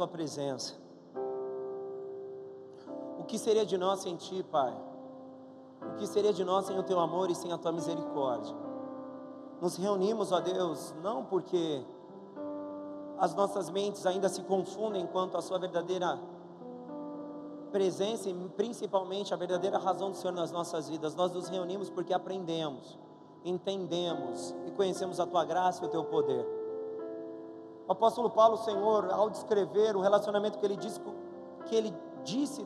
tua presença. O que seria de nós sem ti, Pai? O que seria de nós sem o teu amor e sem a tua misericórdia? Nos reunimos, ó Deus, não porque as nossas mentes ainda se confundem quanto à sua verdadeira presença e principalmente a verdadeira razão do Senhor nas nossas vidas. Nós nos reunimos porque aprendemos, entendemos e conhecemos a tua graça e o teu poder. O apóstolo Paulo, Senhor, ao descrever o relacionamento que ele que ele disse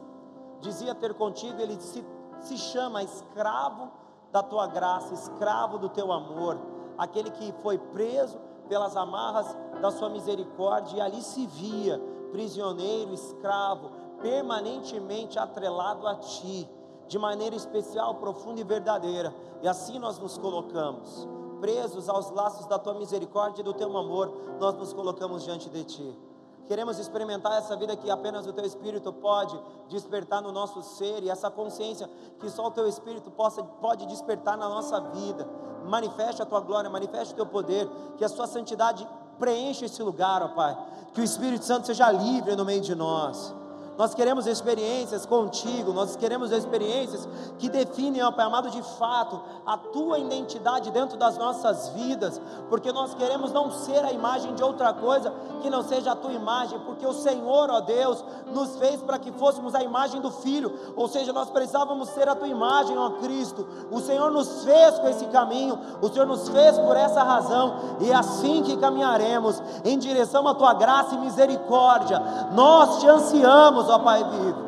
dizia ter contigo, ele se, se chama escravo da tua graça, escravo do teu amor, aquele que foi preso pelas amarras da sua misericórdia e ali se via prisioneiro, escravo, permanentemente atrelado a ti, de maneira especial, profunda e verdadeira. E assim nós nos colocamos, presos aos laços da tua misericórdia e do teu amor, nós nos colocamos diante de ti. Queremos experimentar essa vida que apenas o Teu Espírito pode despertar no nosso ser e essa consciência que só o Teu Espírito possa, pode despertar na nossa vida. Manifeste a Tua glória, manifeste o Teu poder, que a Sua santidade preencha esse lugar, ó Pai. Que o Espírito Santo seja livre no meio de nós. Nós queremos experiências contigo, nós queremos experiências que definem, ó Pai amado, de fato, a tua identidade dentro das nossas vidas, porque nós queremos não ser a imagem de outra coisa que não seja a tua imagem, porque o Senhor, ó Deus, nos fez para que fôssemos a imagem do Filho, ou seja, nós precisávamos ser a tua imagem, ó Cristo. O Senhor nos fez com esse caminho, o Senhor nos fez por essa razão, e é assim que caminharemos em direção à tua graça e misericórdia. Nós te ansiamos ó Pai vivo.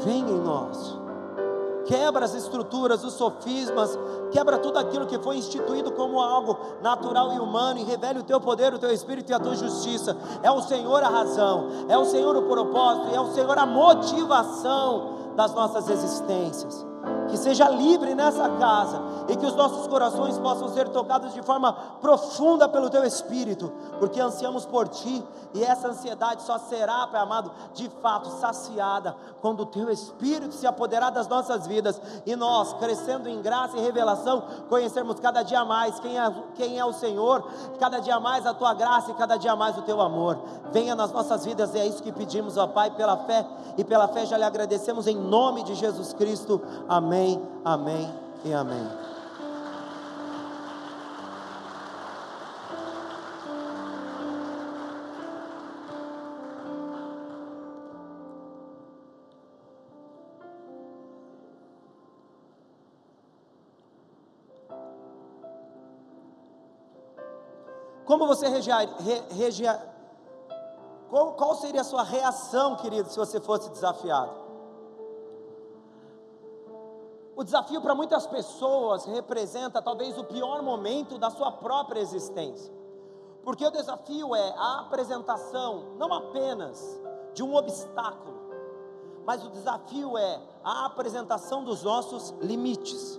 Vem em nós. Quebra as estruturas, os sofismas, quebra tudo aquilo que foi instituído como algo natural e humano e revele o teu poder, o teu espírito e a tua justiça. É o Senhor a razão, é o Senhor o propósito, é o Senhor a motivação das nossas existências que seja livre nessa casa e que os nossos corações possam ser tocados de forma profunda pelo Teu Espírito, porque ansiamos por Ti e essa ansiedade só será, Pai amado, de fato saciada quando o Teu Espírito se apoderar das nossas vidas e nós, crescendo em graça e revelação, conhecermos cada dia mais quem é, quem é o Senhor, cada dia mais a Tua graça e cada dia mais o Teu amor. Venha nas nossas vidas e é isso que pedimos, ó Pai, pela fé e pela fé já lhe agradecemos em nome de Jesus Cristo. Amém. Amém, amém e amém. Como você regia, qual, qual seria a sua reação, querido, se você fosse desafiado? O desafio para muitas pessoas representa talvez o pior momento da sua própria existência. Porque o desafio é a apresentação não apenas de um obstáculo, mas o desafio é a apresentação dos nossos limites.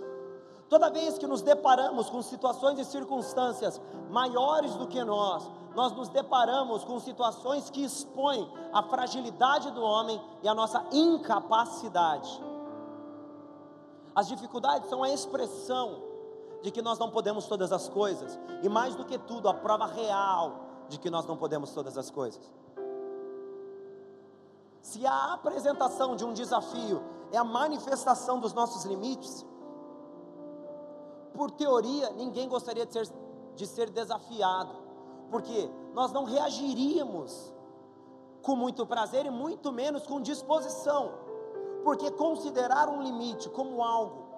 Toda vez que nos deparamos com situações e circunstâncias maiores do que nós, nós nos deparamos com situações que expõem a fragilidade do homem e a nossa incapacidade. As dificuldades são a expressão de que nós não podemos todas as coisas, e mais do que tudo, a prova real de que nós não podemos todas as coisas. Se a apresentação de um desafio é a manifestação dos nossos limites, por teoria, ninguém gostaria de ser, de ser desafiado, porque nós não reagiríamos com muito prazer e muito menos com disposição porque considerar um limite como algo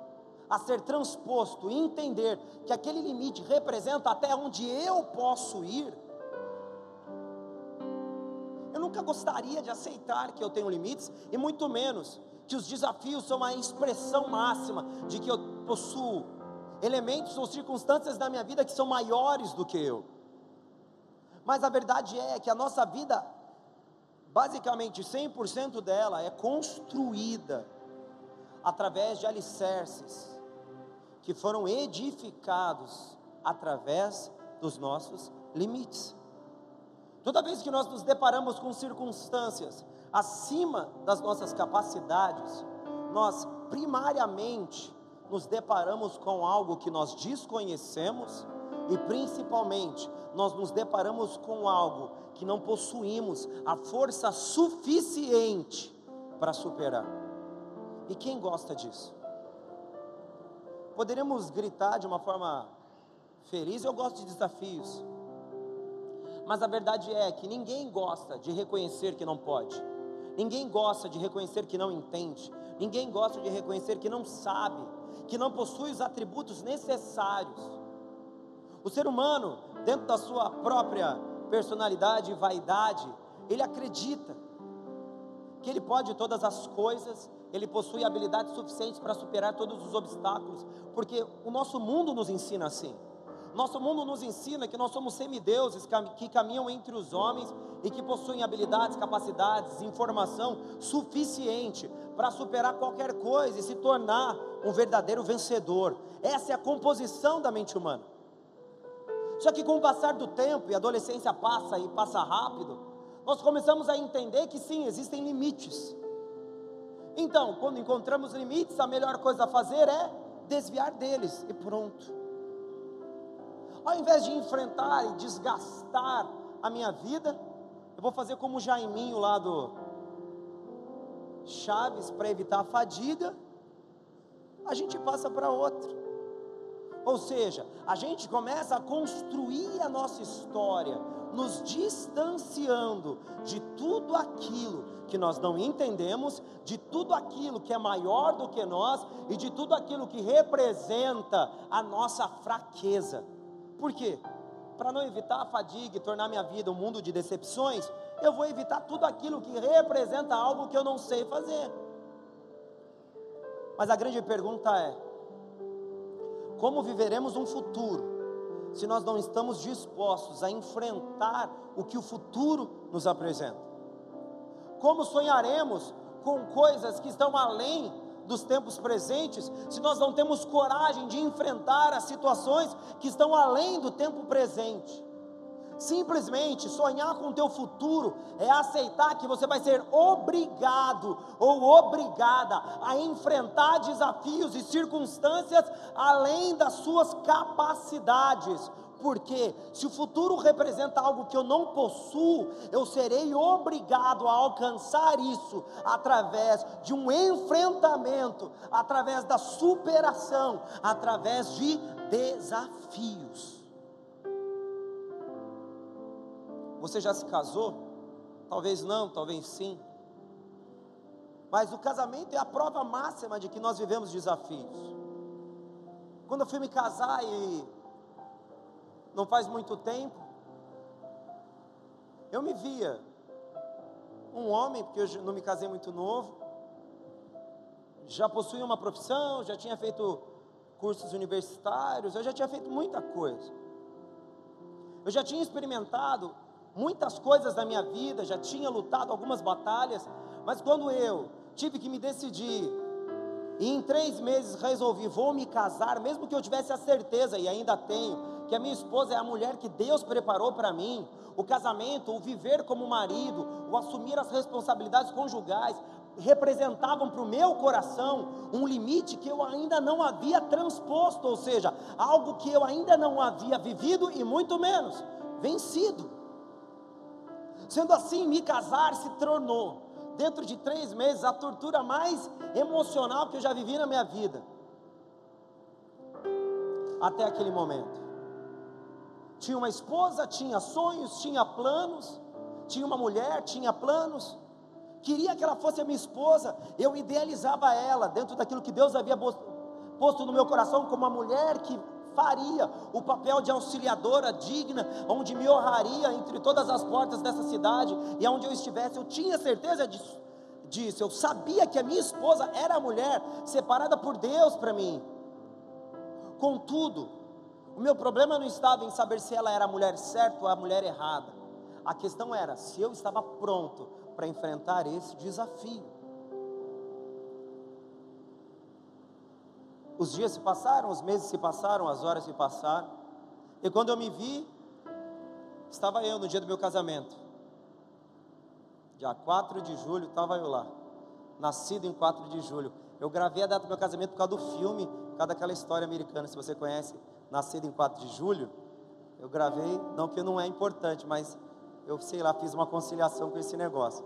a ser transposto e entender que aquele limite representa até onde eu posso ir, eu nunca gostaria de aceitar que eu tenho limites e muito menos que os desafios são a expressão máxima de que eu possuo elementos ou circunstâncias da minha vida que são maiores do que eu. Mas a verdade é que a nossa vida basicamente 100% dela é construída através de alicerces que foram edificados através dos nossos limites. Toda vez que nós nos deparamos com circunstâncias acima das nossas capacidades, nós primariamente nos deparamos com algo que nós desconhecemos E principalmente, nós nos deparamos com algo que não possuímos a força suficiente para superar. E quem gosta disso? Poderíamos gritar de uma forma feliz, eu gosto de desafios. Mas a verdade é que ninguém gosta de reconhecer que não pode. Ninguém gosta de reconhecer que não entende. Ninguém gosta de reconhecer que não sabe, que não possui os atributos necessários. O ser humano, dentro da sua própria personalidade e vaidade, ele acredita que ele pode todas as coisas, ele possui habilidades suficientes para superar todos os obstáculos, porque o nosso mundo nos ensina assim. Nosso mundo nos ensina que nós somos semideuses que caminham entre os homens e que possuem habilidades, capacidades, informação suficiente para superar qualquer coisa e se tornar um verdadeiro vencedor. Essa é a composição da mente humana. Só que com o passar do tempo e a adolescência passa e passa rápido, nós começamos a entender que sim, existem limites. Então, quando encontramos limites, a melhor coisa a fazer é desviar deles e pronto. Ao invés de enfrentar e desgastar a minha vida, eu vou fazer como o Jaiminho lá do Chaves para evitar a fadiga. A gente passa para outro. Ou seja, a gente começa a construir a nossa história, nos distanciando de tudo aquilo que nós não entendemos, de tudo aquilo que é maior do que nós e de tudo aquilo que representa a nossa fraqueza. Por quê? Para não evitar a fadiga e tornar minha vida um mundo de decepções, eu vou evitar tudo aquilo que representa algo que eu não sei fazer. Mas a grande pergunta é: como viveremos um futuro se nós não estamos dispostos a enfrentar o que o futuro nos apresenta? Como sonharemos com coisas que estão além dos tempos presentes, se nós não temos coragem de enfrentar as situações que estão além do tempo presente. Simplesmente sonhar com o teu futuro é aceitar que você vai ser obrigado ou obrigada a enfrentar desafios e circunstâncias além das suas capacidades, porque se o futuro representa algo que eu não possuo, eu serei obrigado a alcançar isso através de um enfrentamento, através da superação, através de desafios. Você já se casou? Talvez não, talvez sim. Mas o casamento é a prova máxima de que nós vivemos desafios. Quando eu fui me casar e não faz muito tempo, eu me via um homem, porque eu não me casei muito novo, já possuía uma profissão, já tinha feito cursos universitários, eu já tinha feito muita coisa. Eu já tinha experimentado muitas coisas da minha vida, já tinha lutado algumas batalhas, mas quando eu tive que me decidir, e em três meses resolvi, vou me casar, mesmo que eu tivesse a certeza, e ainda tenho, que a minha esposa é a mulher que Deus preparou para mim. O casamento, o viver como marido, o assumir as responsabilidades conjugais, representavam para o meu coração um limite que eu ainda não havia transposto, ou seja, algo que eu ainda não havia vivido e muito menos vencido. Sendo assim, me casar se tornou, dentro de três meses, a tortura mais emocional que eu já vivi na minha vida. Até aquele momento. Tinha uma esposa, tinha sonhos, tinha planos, tinha uma mulher, tinha planos, queria que ela fosse a minha esposa, eu idealizava ela dentro daquilo que Deus havia posto no meu coração como uma mulher que faria o papel de auxiliadora digna, onde me honraria entre todas as portas dessa cidade e aonde eu estivesse, eu tinha certeza disso, disso, eu sabia que a minha esposa era a mulher separada por Deus para mim. Contudo, o meu problema não estava em saber se ela era a mulher certa ou a mulher errada. A questão era se eu estava pronto para enfrentar esse desafio. Os dias se passaram, os meses se passaram, as horas se passaram. E quando eu me vi, estava eu no dia do meu casamento. Dia 4 de julho, estava eu lá. Nascido em 4 de julho. Eu gravei a data do meu casamento por causa do filme, por causa daquela história americana, se você conhece nascido em 4 de julho, Eu gravei, não que não é importante, mas eu sei lá, fiz uma conciliação com esse negócio.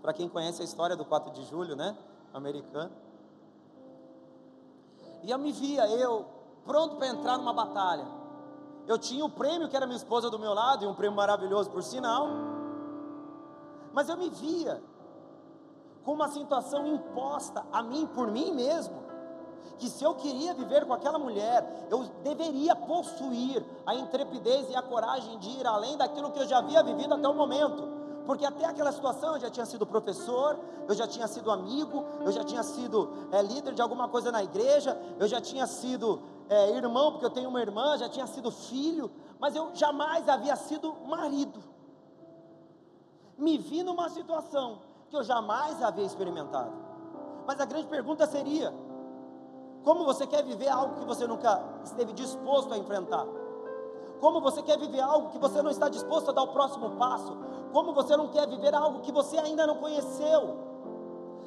Para quem conhece a história do 4 de julho, né? Americano. E eu me via, eu, pronto para entrar numa batalha. Eu tinha o prêmio que era minha esposa do meu lado, e um prêmio maravilhoso por sinal. Mas eu me via com uma situação imposta a mim por mim mesmo. Que se eu queria viver com aquela mulher, eu deveria possuir a intrepidez e a coragem de ir além daquilo que eu já havia vivido até o momento porque até aquela situação eu já tinha sido professor, eu já tinha sido amigo, eu já tinha sido é, líder de alguma coisa na igreja, eu já tinha sido é, irmão, porque eu tenho uma irmã, já tinha sido filho, mas eu jamais havia sido marido. Me vi numa situação que eu jamais havia experimentado. Mas a grande pergunta seria: como você quer viver algo que você nunca esteve disposto a enfrentar? Como você quer viver algo que você não está disposto a dar o próximo passo? Como você não quer viver algo que você ainda não conheceu?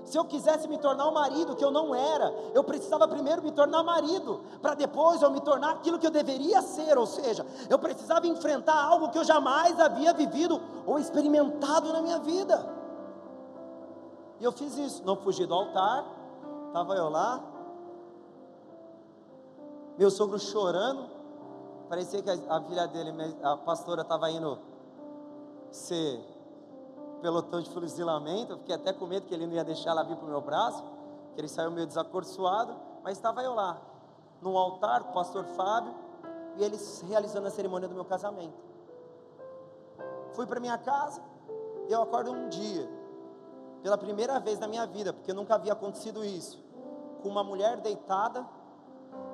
Se eu quisesse me tornar um marido que eu não era, eu precisava primeiro me tornar marido, para depois eu me tornar aquilo que eu deveria ser, ou seja, eu precisava enfrentar algo que eu jamais havia vivido ou experimentado na minha vida. E eu fiz isso, não fugi do altar, estava eu lá, meu sogro chorando, parecia que a, filha dele, a pastora, estava indo ser pelotão de fuzilamento. Eu fiquei até com medo que ele não ia deixar ela vir para o meu braço, que ele saiu meio desacorçoado. Mas estava eu lá, no altar com o pastor Fábio e eles realizando a cerimônia do meu casamento. Fui para minha casa eu acordo um dia, pela primeira vez na minha vida, porque nunca havia acontecido isso, com uma mulher deitada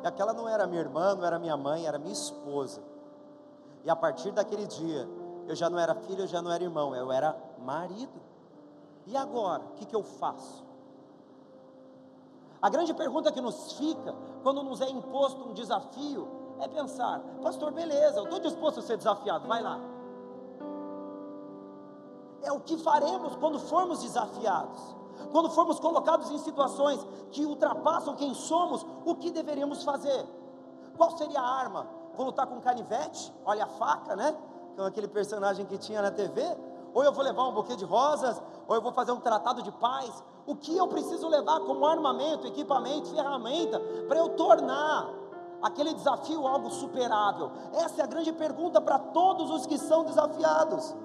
e aquela não era minha irmã, não era minha mãe, era minha esposa. E a partir daquele dia, eu já não era filho, eu já não era irmão, eu era marido. E agora, o que, que eu faço? A grande pergunta que nos fica, quando nos é imposto um desafio, é pensar: Pastor, beleza, eu estou disposto a ser desafiado, vai lá. É o que faremos quando formos desafiados quando formos colocados em situações que ultrapassam quem somos, o que deveríamos fazer? Qual seria a arma? Vou lutar com canivete? Olha a faca, né? Com aquele personagem que tinha na TV? Ou eu vou levar um buquê de rosas? Ou eu vou fazer um tratado de paz? O que eu preciso levar como armamento, equipamento, ferramenta para eu tornar aquele desafio algo superável? Essa é a grande pergunta para todos os que são desafiados.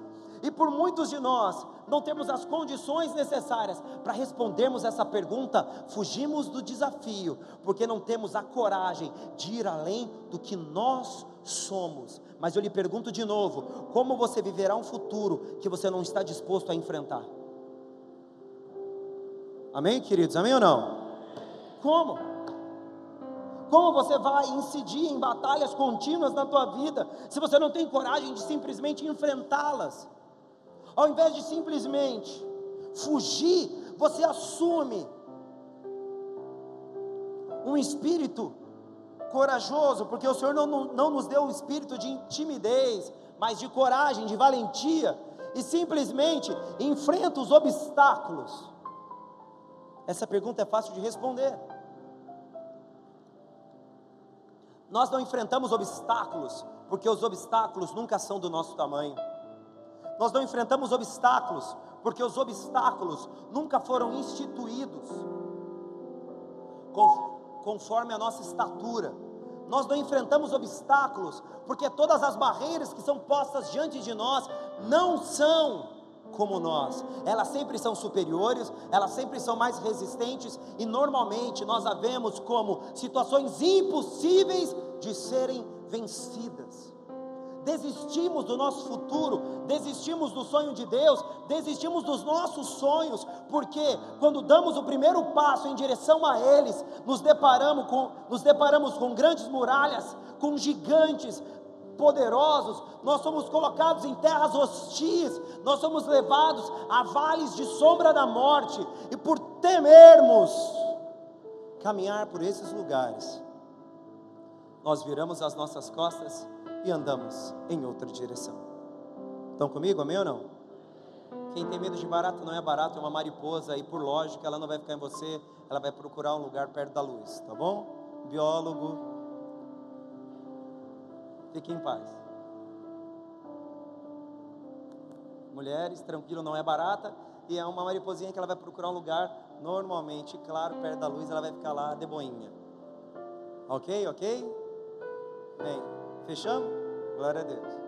E por muitos de nós não temos as condições necessárias para respondermos essa pergunta, fugimos do desafio, porque não temos a coragem de ir além do que nós somos. Mas eu lhe pergunto de novo: como você viverá um futuro que você não está disposto a enfrentar? Amém, queridos? Amém ou não? Como? Como você vai incidir em batalhas contínuas na tua vida se você não tem coragem de simplesmente enfrentá-las? Ao invés de simplesmente fugir, você assume um espírito corajoso, porque o Senhor não, não, nos deu um espírito de timidez, mas de coragem, de valentia, e simplesmente enfrenta os obstáculos. Essa pergunta é fácil de responder. Nós não enfrentamos obstáculos, porque os obstáculos nunca são do nosso tamanho. Nós não enfrentamos obstáculos, porque os obstáculos nunca foram instituídos conforme a nossa estatura. Nós não enfrentamos obstáculos, porque todas as barreiras que são postas diante de nós não são como nós. Elas sempre são superiores, elas sempre são mais resistentes e normalmente nós a vemos como situações impossíveis de serem vencidas desistimos do nosso futuro, desistimos do sonho de Deus, desistimos dos nossos sonhos, porque quando damos o primeiro passo em direção a eles, nos deparamos com, nos deparamos com grandes muralhas, com gigantes poderosos, nós somos colocados em terras hostis, nós somos levados a vales de sombra da morte, e por temermos caminhar por esses lugares, nós viramos as nossas costas e andamos em outra direção. Estão comigo, amém ou não? Quem tem medo de barato não é barato, é uma mariposa e por lógica ela não vai ficar em você, ela vai procurar um lugar perto da luz, tá bom? Biólogo. Fique em paz. Mulheres, tranquilo, não é barata. E é uma mariposinha que ela vai procurar um lugar, normalmente, claro, perto da luz, ela vai ficar lá de boinha. Ok, ok? Bem, fechamos? Glória a Deus.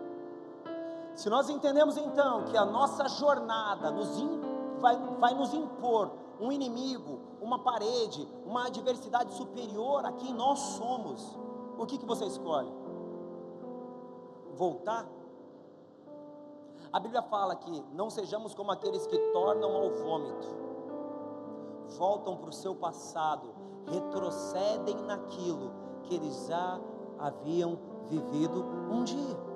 Se nós entendemos então que a nossa jornada nos in, vai, vai nos impor um inimigo, uma parede, uma adversidade superior a quem nós somos, o que, que você escolhe? Voltar? A Bíblia fala que não sejamos como aqueles que tornam ao vômito, voltam para o seu passado, retrocedem naquilo que eles já haviam vivido um dia.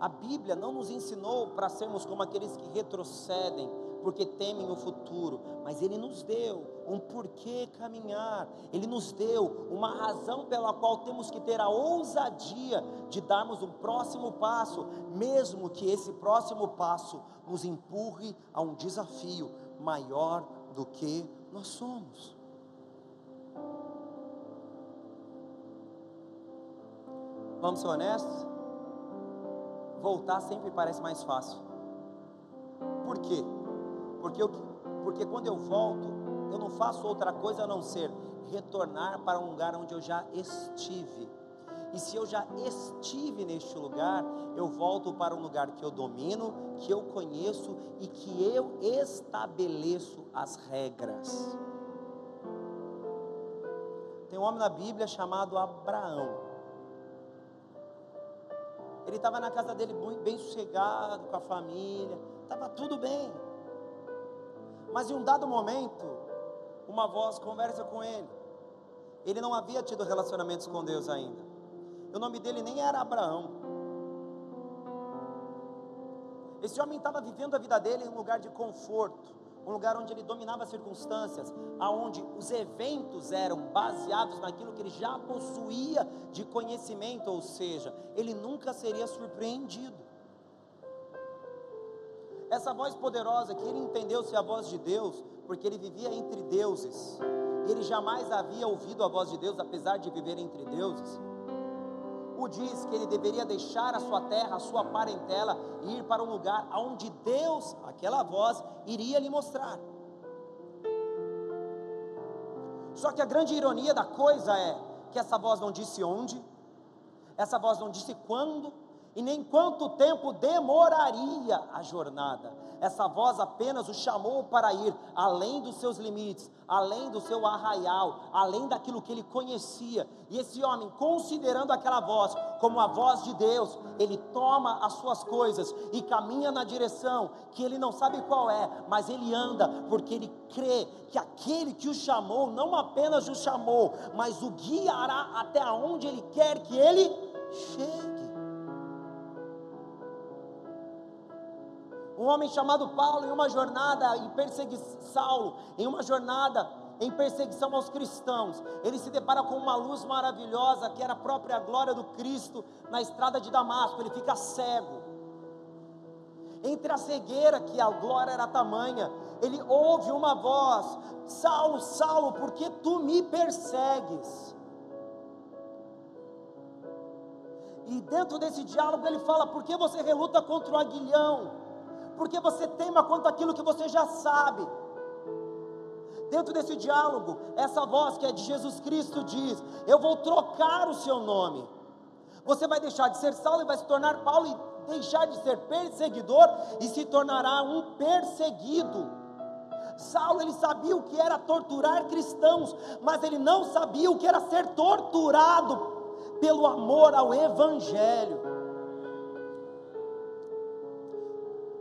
A Bíblia não nos ensinou para sermos como aqueles que retrocedem, porque temem o futuro, mas Ele nos deu um porquê caminhar, Ele nos deu uma razão pela qual temos que ter a ousadia de darmos um próximo passo, mesmo que esse próximo passo nos empurre a um desafio maior do que nós somos. Vamos ser honestos? Voltar sempre parece mais fácil. Por quê? Porque, eu, porque quando eu volto, eu não faço outra coisa a não ser retornar para um lugar onde eu já estive. E se eu já estive neste lugar, eu volto para um lugar que eu domino, que eu conheço e que eu estabeleço as regras. Tem um homem na Bíblia chamado Abraão. Ele estava na casa dele bem sossegado, com a família, estava tudo bem. Mas em um dado momento, uma voz conversa com ele. Ele não havia tido relacionamentos com Deus ainda. O nome dele nem era Abraão. Esse homem estava vivendo a vida dele em um lugar de conforto um lugar onde ele dominava as circunstâncias, aonde os eventos eram baseados naquilo que ele já possuía de conhecimento, ou seja, ele nunca seria surpreendido. Essa voz poderosa que ele entendeu ser a voz de Deus, porque ele vivia entre deuses, ele jamais havia ouvido a voz de Deus, apesar de viver entre deuses o diz que ele deveria deixar a sua terra, a sua parentela e ir para um lugar onde Deus, aquela voz, iria lhe mostrar. Só que a grande ironia da coisa é que essa voz não disse onde, essa voz não disse quando, e nem quanto tempo demoraria a jornada. Essa voz apenas o chamou para ir além dos seus limites, além do seu arraial, além daquilo que ele conhecia. E esse homem, considerando aquela voz como a voz de Deus, ele toma as suas coisas e caminha na direção que ele não sabe qual é, mas ele anda porque ele crê que aquele que o chamou não apenas o chamou, mas o guiará até onde ele quer que ele chegue. Um homem chamado Paulo em uma jornada em perseguição, Saulo, em uma jornada em perseguição aos cristãos, ele se depara com uma luz maravilhosa que era a própria glória do Cristo na estrada de Damasco, ele fica cego. Entre a cegueira, que a glória era tamanha, ele ouve uma voz: Saulo, Saulo, por que tu me persegues? E dentro desse diálogo ele fala: Por que você reluta contra o aguilhão? Porque você tema quanto aquilo que você já sabe. Dentro desse diálogo, essa voz que é de Jesus Cristo diz: Eu vou trocar o seu nome. Você vai deixar de ser Saulo e vai se tornar Paulo e deixar de ser perseguidor e se tornará um perseguido. Saulo ele sabia o que era torturar cristãos, mas ele não sabia o que era ser torturado pelo amor ao evangelho.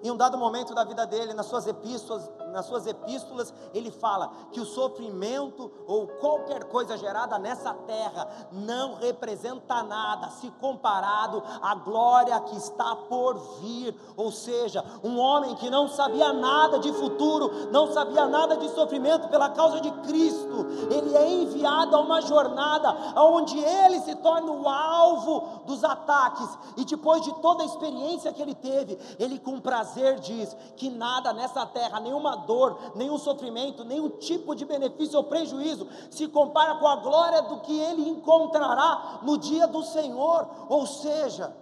Em um dado momento da vida dele, nas suas epístolas, nas suas epístolas, ele fala que o sofrimento ou qualquer coisa gerada nessa terra não representa nada se comparado à glória que está por vir. Ou seja, um homem que não sabia nada de futuro, não sabia nada de sofrimento pela causa de Cristo, ele é enviado a uma jornada onde ele se torna o alvo dos ataques, e depois de toda a experiência que ele teve, ele com prazer diz que nada nessa terra, nenhuma dor, nenhum sofrimento, nenhum tipo de benefício ou prejuízo se compara com a glória do que ele encontrará no dia do Senhor. Ou seja,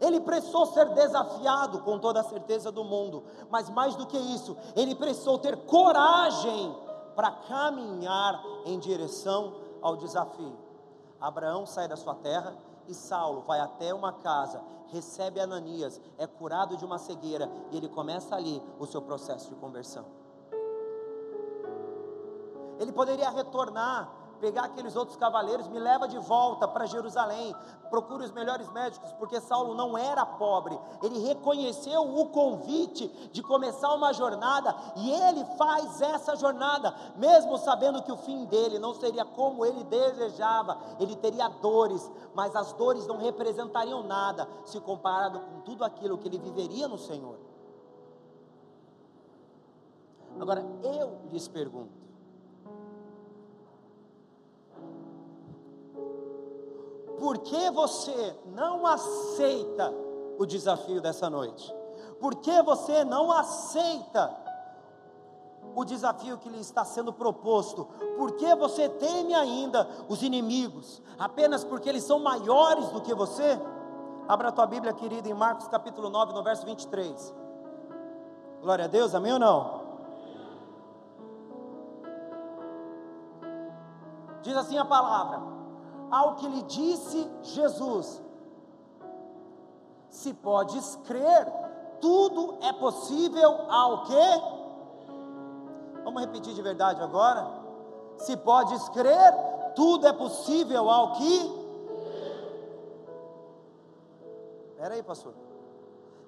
ele precisou ser desafiado com toda a certeza do mundo, mas mais do que isso, ele precisou ter coragem para caminhar em direção ao desafio. Abraão sai da sua terra e Saulo vai até uma casa, recebe Ananias, é curado de uma cegueira e ele começa ali o seu processo de conversão. Ele poderia retornar pegar aqueles outros cavaleiros, me leva de volta para Jerusalém, procure os melhores médicos, porque Saulo não era pobre, ele reconheceu o convite de começar uma jornada e ele faz essa jornada, mesmo sabendo que o fim dele não seria como ele desejava, ele teria dores, mas as dores não representariam nada se comparado com tudo aquilo que ele viveria no Senhor. Agora eu lhes pergunto, por que você não aceita o desafio dessa noite? Por que você não aceita o desafio que lhe está sendo proposto? Por que você teme ainda os inimigos, apenas porque eles são maiores do que você? Abra a tua Bíblia, querida, em Marcos capítulo 9, no verso 23. Glória a Deus, amém ou não? Diz assim a palavra: ao que lhe disse Jesus: Se podes crer, tudo é possível ao que? Vamos repetir de verdade agora? Se podes crer, tudo é possível ao que? Espera aí, pastor.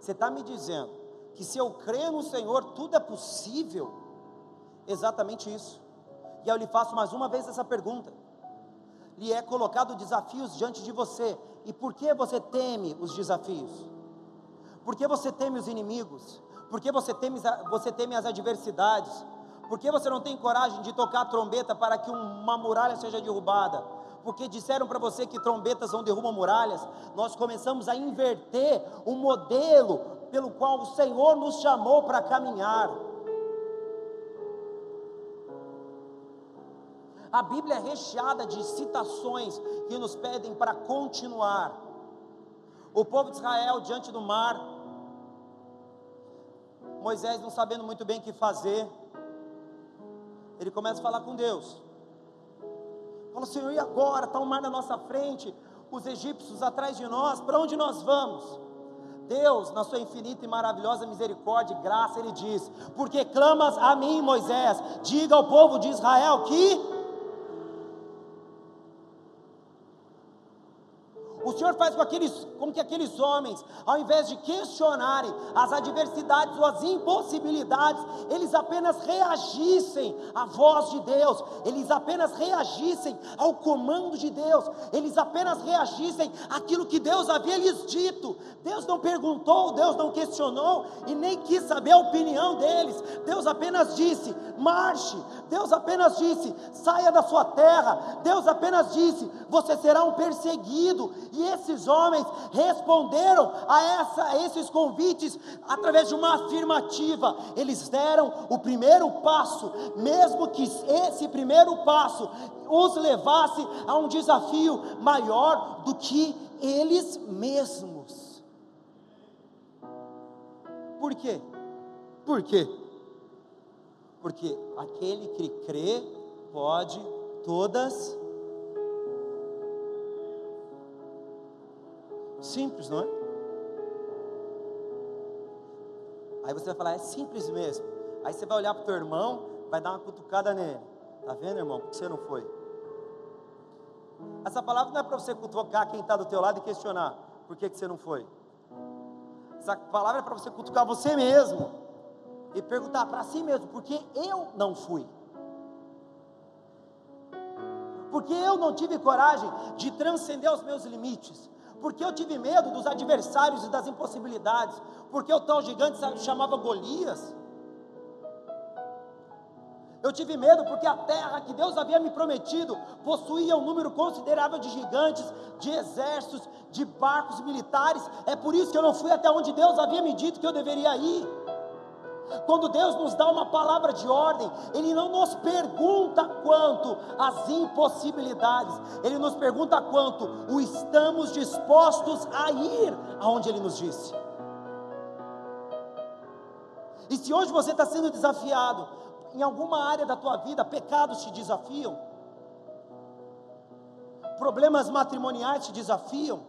Você está me dizendo que se eu crer no Senhor, tudo é possível? Exatamente isso. E eu lhe faço mais uma vez essa pergunta lhe é colocado desafios diante de você. E por que você teme os desafios? Por que você teme os inimigos? Por que você teme, você teme as adversidades? Por que você não tem coragem de tocar a trombeta para que uma muralha seja derrubada? Porque disseram para você que trombetas não derrubam muralhas. Nós começamos a inverter o modelo pelo qual o Senhor nos chamou para caminhar. A Bíblia é recheada de citações que nos pedem para continuar. O povo de Israel diante do mar, Moisés não sabendo muito bem o que fazer, ele começa a falar com Deus. Fala, Senhor, e agora? Está o um mar na nossa frente, os egípcios atrás de nós, para onde nós vamos? Deus, na sua infinita e maravilhosa misericórdia e graça, Ele diz: Porque clamas a mim, Moisés, diga ao povo de Israel que O Senhor faz com, aqueles, com que aqueles homens, ao invés de questionarem as adversidades ou as impossibilidades, eles apenas reagissem à voz de Deus, eles apenas reagissem ao comando de Deus, eles apenas reagissem àquilo que Deus havia lhes dito. Deus não perguntou, Deus não questionou e nem quis saber a opinião deles. Deus apenas disse: marche. Deus apenas disse: saia da sua terra. Deus apenas disse: você será um perseguido e esses homens responderam a, essa, a esses convites através de uma afirmativa. Eles deram o primeiro passo, mesmo que esse primeiro passo os levasse a um desafio maior do que eles mesmos. Por quê? Por quê? Porque aquele que crê pode todas Simples, não é? Aí você vai falar, é simples mesmo. Aí você vai olhar para o teu irmão, vai dar uma cutucada nele. Tá vendo, irmão? Por que você não foi? Essa palavra não é para você cutucar quem está do teu lado e questionar por que, que você não foi. Essa palavra é para você cutucar você mesmo e perguntar para si mesmo, por que eu não fui? Porque eu não tive coragem de transcender os meus limites porque eu tive medo dos adversários e das impossibilidades, porque o tal gigante chamava Golias. Eu tive medo porque a terra que Deus havia me prometido possuía um número considerável de gigantes, de exércitos, de barcos militares. É por isso que eu não fui até onde Deus havia me dito que eu deveria ir. Quando Deus nos dá uma palavra de ordem, Ele não nos pergunta quanto as impossibilidades, Ele nos pergunta quanto o estamos dispostos a ir aonde Ele nos disse. E se hoje você está sendo desafiado, em alguma área da tua vida, pecados te desafiam, problemas matrimoniais te desafiam,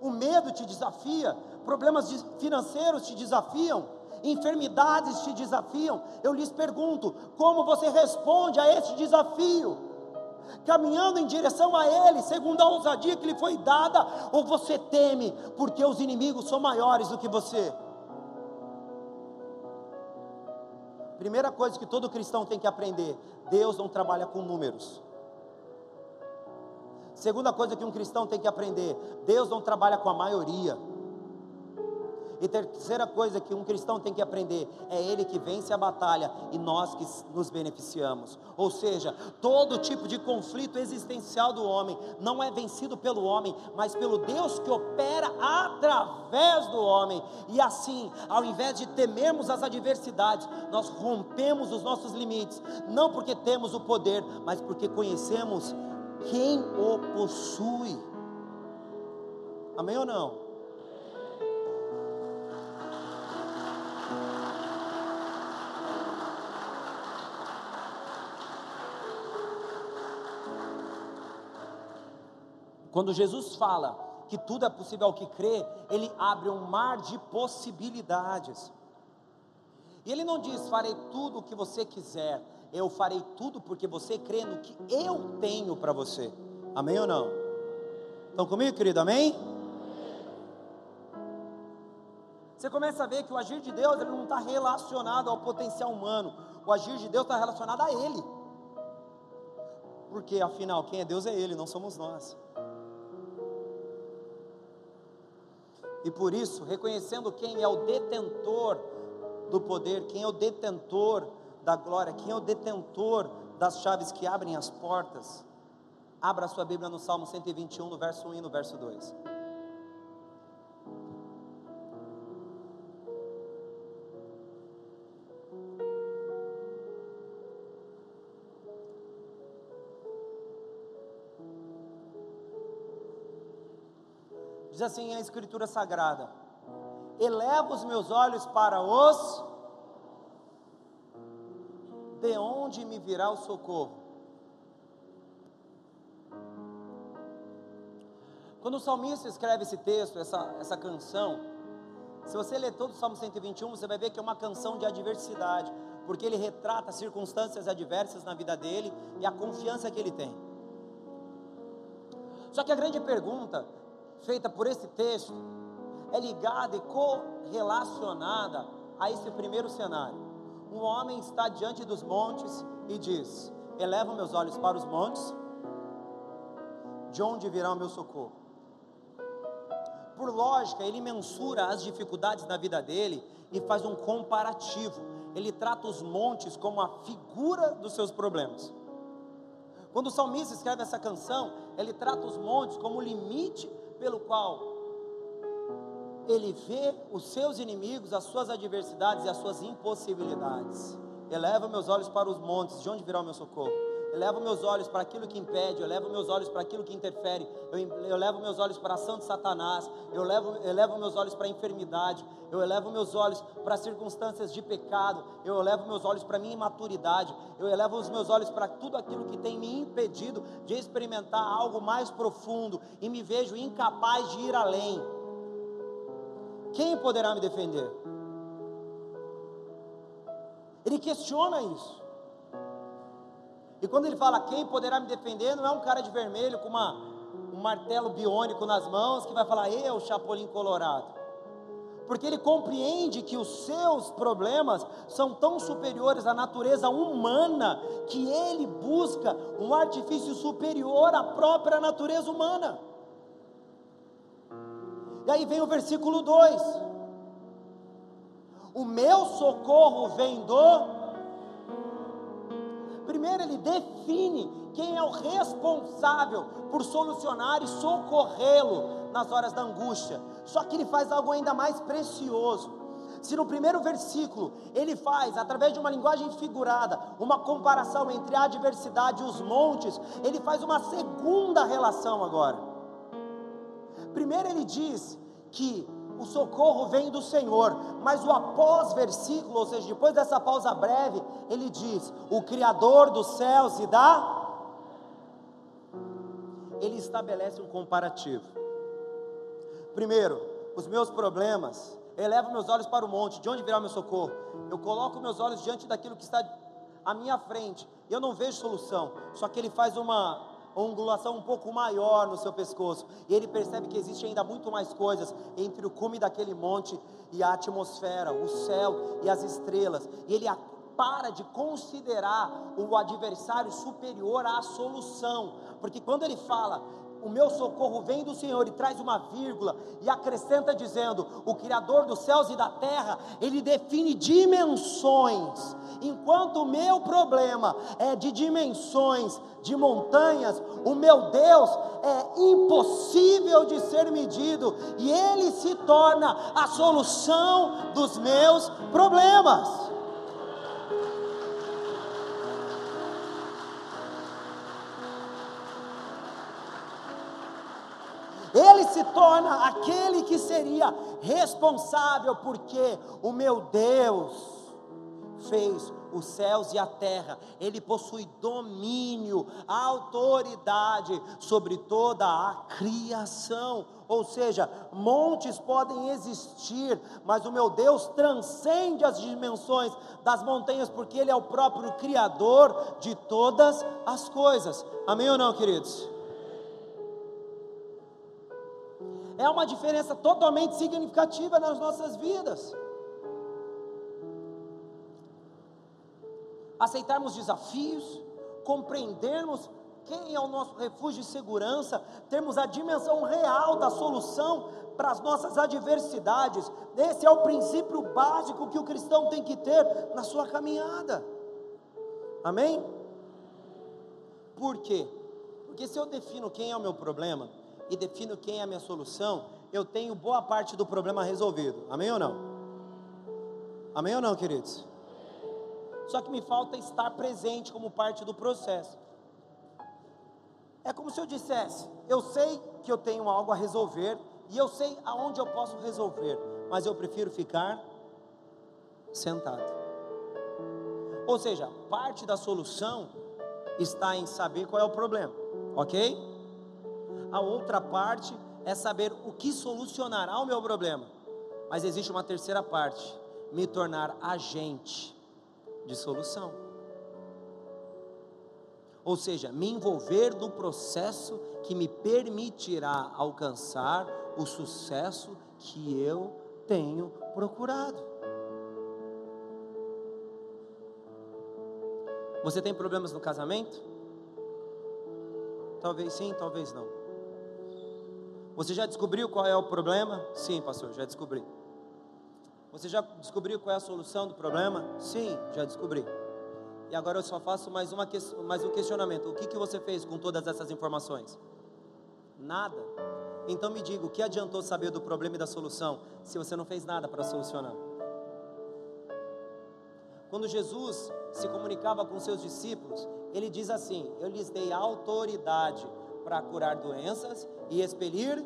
o medo te desafia, problemas financeiros te desafiam, enfermidades te desafiam. Eu lhes pergunto: como você responde a esse desafio? Caminhando em direção a Ele, segundo a ousadia que lhe foi dada, ou você teme, porque os inimigos são maiores do que você? Primeira coisa que todo cristão tem que aprender: Deus não trabalha com números. Segunda coisa que um cristão tem que aprender: Deus não trabalha com a maioria. E terceira coisa que um cristão tem que aprender é ele que vence a batalha e nós que nos beneficiamos. Ou seja, todo tipo de conflito existencial do homem não é vencido pelo homem, mas pelo Deus que opera através do homem. E assim, ao invés de temermos as adversidades, nós rompemos os nossos limites, não porque temos o poder, mas porque conhecemos quem o possui. Amém ou não? Quando Jesus fala que tudo é possível ao que crê, ele abre um mar de possibilidades. E ele não diz, farei tudo o que você quiser, eu farei tudo porque você crê no que eu tenho para você. Amém ou não? Estão comigo, querido? Amém? Você começa a ver que o agir de Deus ele não está relacionado ao potencial humano, o agir de Deus está relacionado a Ele. Porque afinal, quem é Deus é Ele, não somos nós. E por isso, reconhecendo quem é o detentor do poder, quem é o detentor da glória, quem é o detentor das chaves que abrem as portas, abra sua Bíblia no Salmo 121, no verso 1 e no verso 2. Diz assim a Escritura Sagrada: Eleva os meus olhos para os. De onde me virá o socorro? Quando o salmista escreve esse texto, essa, essa canção, se você ler todo o Salmo 121, você vai ver que é uma canção de adversidade, porque ele retrata circunstâncias adversas na vida dele e a confiança que ele tem. Só que a grande pergunta feita por esse texto é ligada e correlacionada a esse primeiro cenário. Um homem está diante dos montes e diz: Eleva meus olhos para os montes, de onde virá o meu socorro? Por lógica, ele mensura as dificuldades na vida dele e faz um comparativo. Ele trata os montes como a figura dos seus problemas. Quando o salmista escreve essa canção, ele trata os montes como o limite pelo qual ele vê os seus inimigos, as suas adversidades e as suas impossibilidades. Eleva meus olhos para os montes, de onde virá o meu socorro? Eleva meus olhos para aquilo que impede, eu levo meus olhos para aquilo que interfere, eu, eu levo meus olhos para a ação de Satanás, eu levo, eu levo meus olhos para a enfermidade, eu elevo meus olhos para circunstâncias de pecado, eu elevo meus olhos para a minha imaturidade, eu elevo os meus olhos para tudo aquilo que tem me impedido de experimentar algo mais profundo e me vejo incapaz de ir além. Quem poderá me defender? Ele questiona isso. E quando ele fala quem poderá me defender, não é um cara de vermelho com uma, um martelo biônico nas mãos que vai falar eu, Chapolin Colorado. Porque ele compreende que os seus problemas são tão superiores à natureza humana que ele busca um artifício superior à própria natureza humana. E aí vem o versículo 2: O meu socorro vem do Primeiro, ele define quem é o responsável por solucionar e socorrê-lo nas horas da angústia. Só que ele faz algo ainda mais precioso. Se no primeiro versículo ele faz, através de uma linguagem figurada, uma comparação entre a adversidade e os montes, ele faz uma segunda relação agora. Primeiro ele diz que o socorro vem do Senhor, mas o após versículo, ou seja, depois dessa pausa breve, ele diz: o Criador dos céus e da. Ele estabelece um comparativo. Primeiro, os meus problemas, elevo meus olhos para o monte, de onde virá meu socorro? Eu coloco meus olhos diante daquilo que está à minha frente, eu não vejo solução, só que ele faz uma, ongulação um pouco maior no seu pescoço, e ele percebe que existe ainda muito mais coisas entre o cume daquele monte e a atmosfera, o céu e as estrelas, e ele para de considerar o adversário superior à solução, porque quando ele fala, o meu socorro vem do Senhor e traz uma vírgula e acrescenta dizendo: o Criador dos céus e da terra, ele define dimensões, enquanto o meu problema é de dimensões, de montanhas, o meu Deus é impossível de ser medido e ele se torna a solução dos meus problemas. Torna aquele que seria responsável, porque o meu Deus fez os céus e a terra, ele possui domínio, autoridade sobre toda a criação. Ou seja, montes podem existir, mas o meu Deus transcende as dimensões das montanhas, porque Ele é o próprio Criador de todas as coisas. Amém ou não, queridos? É uma diferença totalmente significativa nas nossas vidas. Aceitarmos desafios, compreendermos quem é o nosso refúgio e segurança, termos a dimensão real da solução para as nossas adversidades. Esse é o princípio básico que o cristão tem que ter na sua caminhada. Amém? Por quê? Porque se eu defino quem é o meu problema, e defino quem é a minha solução, eu tenho boa parte do problema resolvido. Amém ou não? Amém ou não, queridos? Só que me falta estar presente como parte do processo. É como se eu dissesse: eu sei que eu tenho algo a resolver e eu sei aonde eu posso resolver, mas eu prefiro ficar sentado. Ou seja, parte da solução está em saber qual é o problema, ok? A outra parte é saber o que solucionará o meu problema. Mas existe uma terceira parte: me tornar agente de solução. Ou seja, me envolver no processo que me permitirá alcançar o sucesso que eu tenho procurado. Você tem problemas no casamento? Talvez sim, talvez não. Você já descobriu qual é o problema? Sim, pastor, já descobri. Você já descobriu qual é a solução do problema? Sim, já descobri. E agora eu só faço mais, uma, mais um questionamento: o que, que você fez com todas essas informações? Nada. Então me diga, o que adiantou saber do problema e da solução se você não fez nada para solucionar? Quando Jesus se comunicava com seus discípulos, ele diz assim: Eu lhes dei autoridade para curar doenças e expelir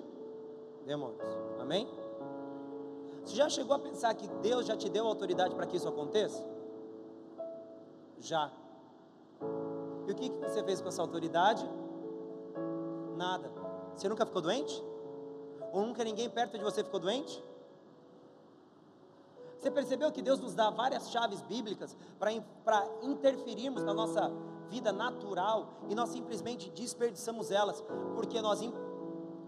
demônios. Amém? Você já chegou a pensar que Deus já te deu autoridade para que isso aconteça? Já. E o que, que você fez com essa autoridade? Nada. Você nunca ficou doente? Ou nunca ninguém perto de você ficou doente? Você percebeu que Deus nos dá várias chaves bíblicas para interferirmos na nossa vida natural e nós simplesmente desperdiçamos elas, porque nós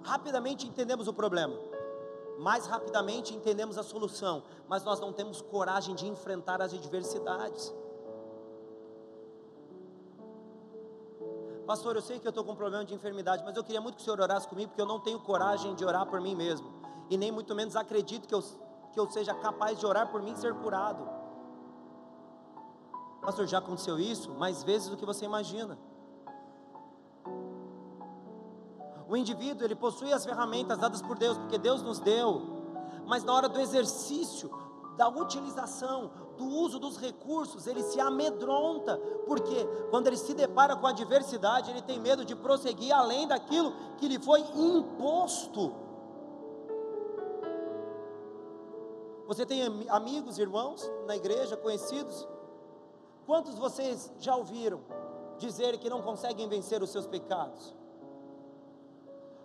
rapidamente entendemos o problema, mais rapidamente entendemos a solução, mas nós não temos coragem de enfrentar as adversidades. Pastor, eu sei que eu estou com um problema de enfermidade, mas eu queria muito que o senhor orasse comigo, porque eu não tenho coragem de orar por mim mesmo, e nem muito menos acredito que eu, que eu seja capaz de orar por mim e ser curado. Pastor, já aconteceu isso mais vezes do que você imagina. O indivíduo, ele possui as ferramentas dadas por Deus, porque Deus nos deu, mas na hora do exercício da utilização, do uso dos recursos, ele se amedronta, porque quando ele se depara com a adversidade, ele tem medo de prosseguir além daquilo que lhe foi imposto. Você tem amigos, irmãos na igreja, conhecidos? Quantos vocês já ouviram dizer que não conseguem vencer os seus pecados?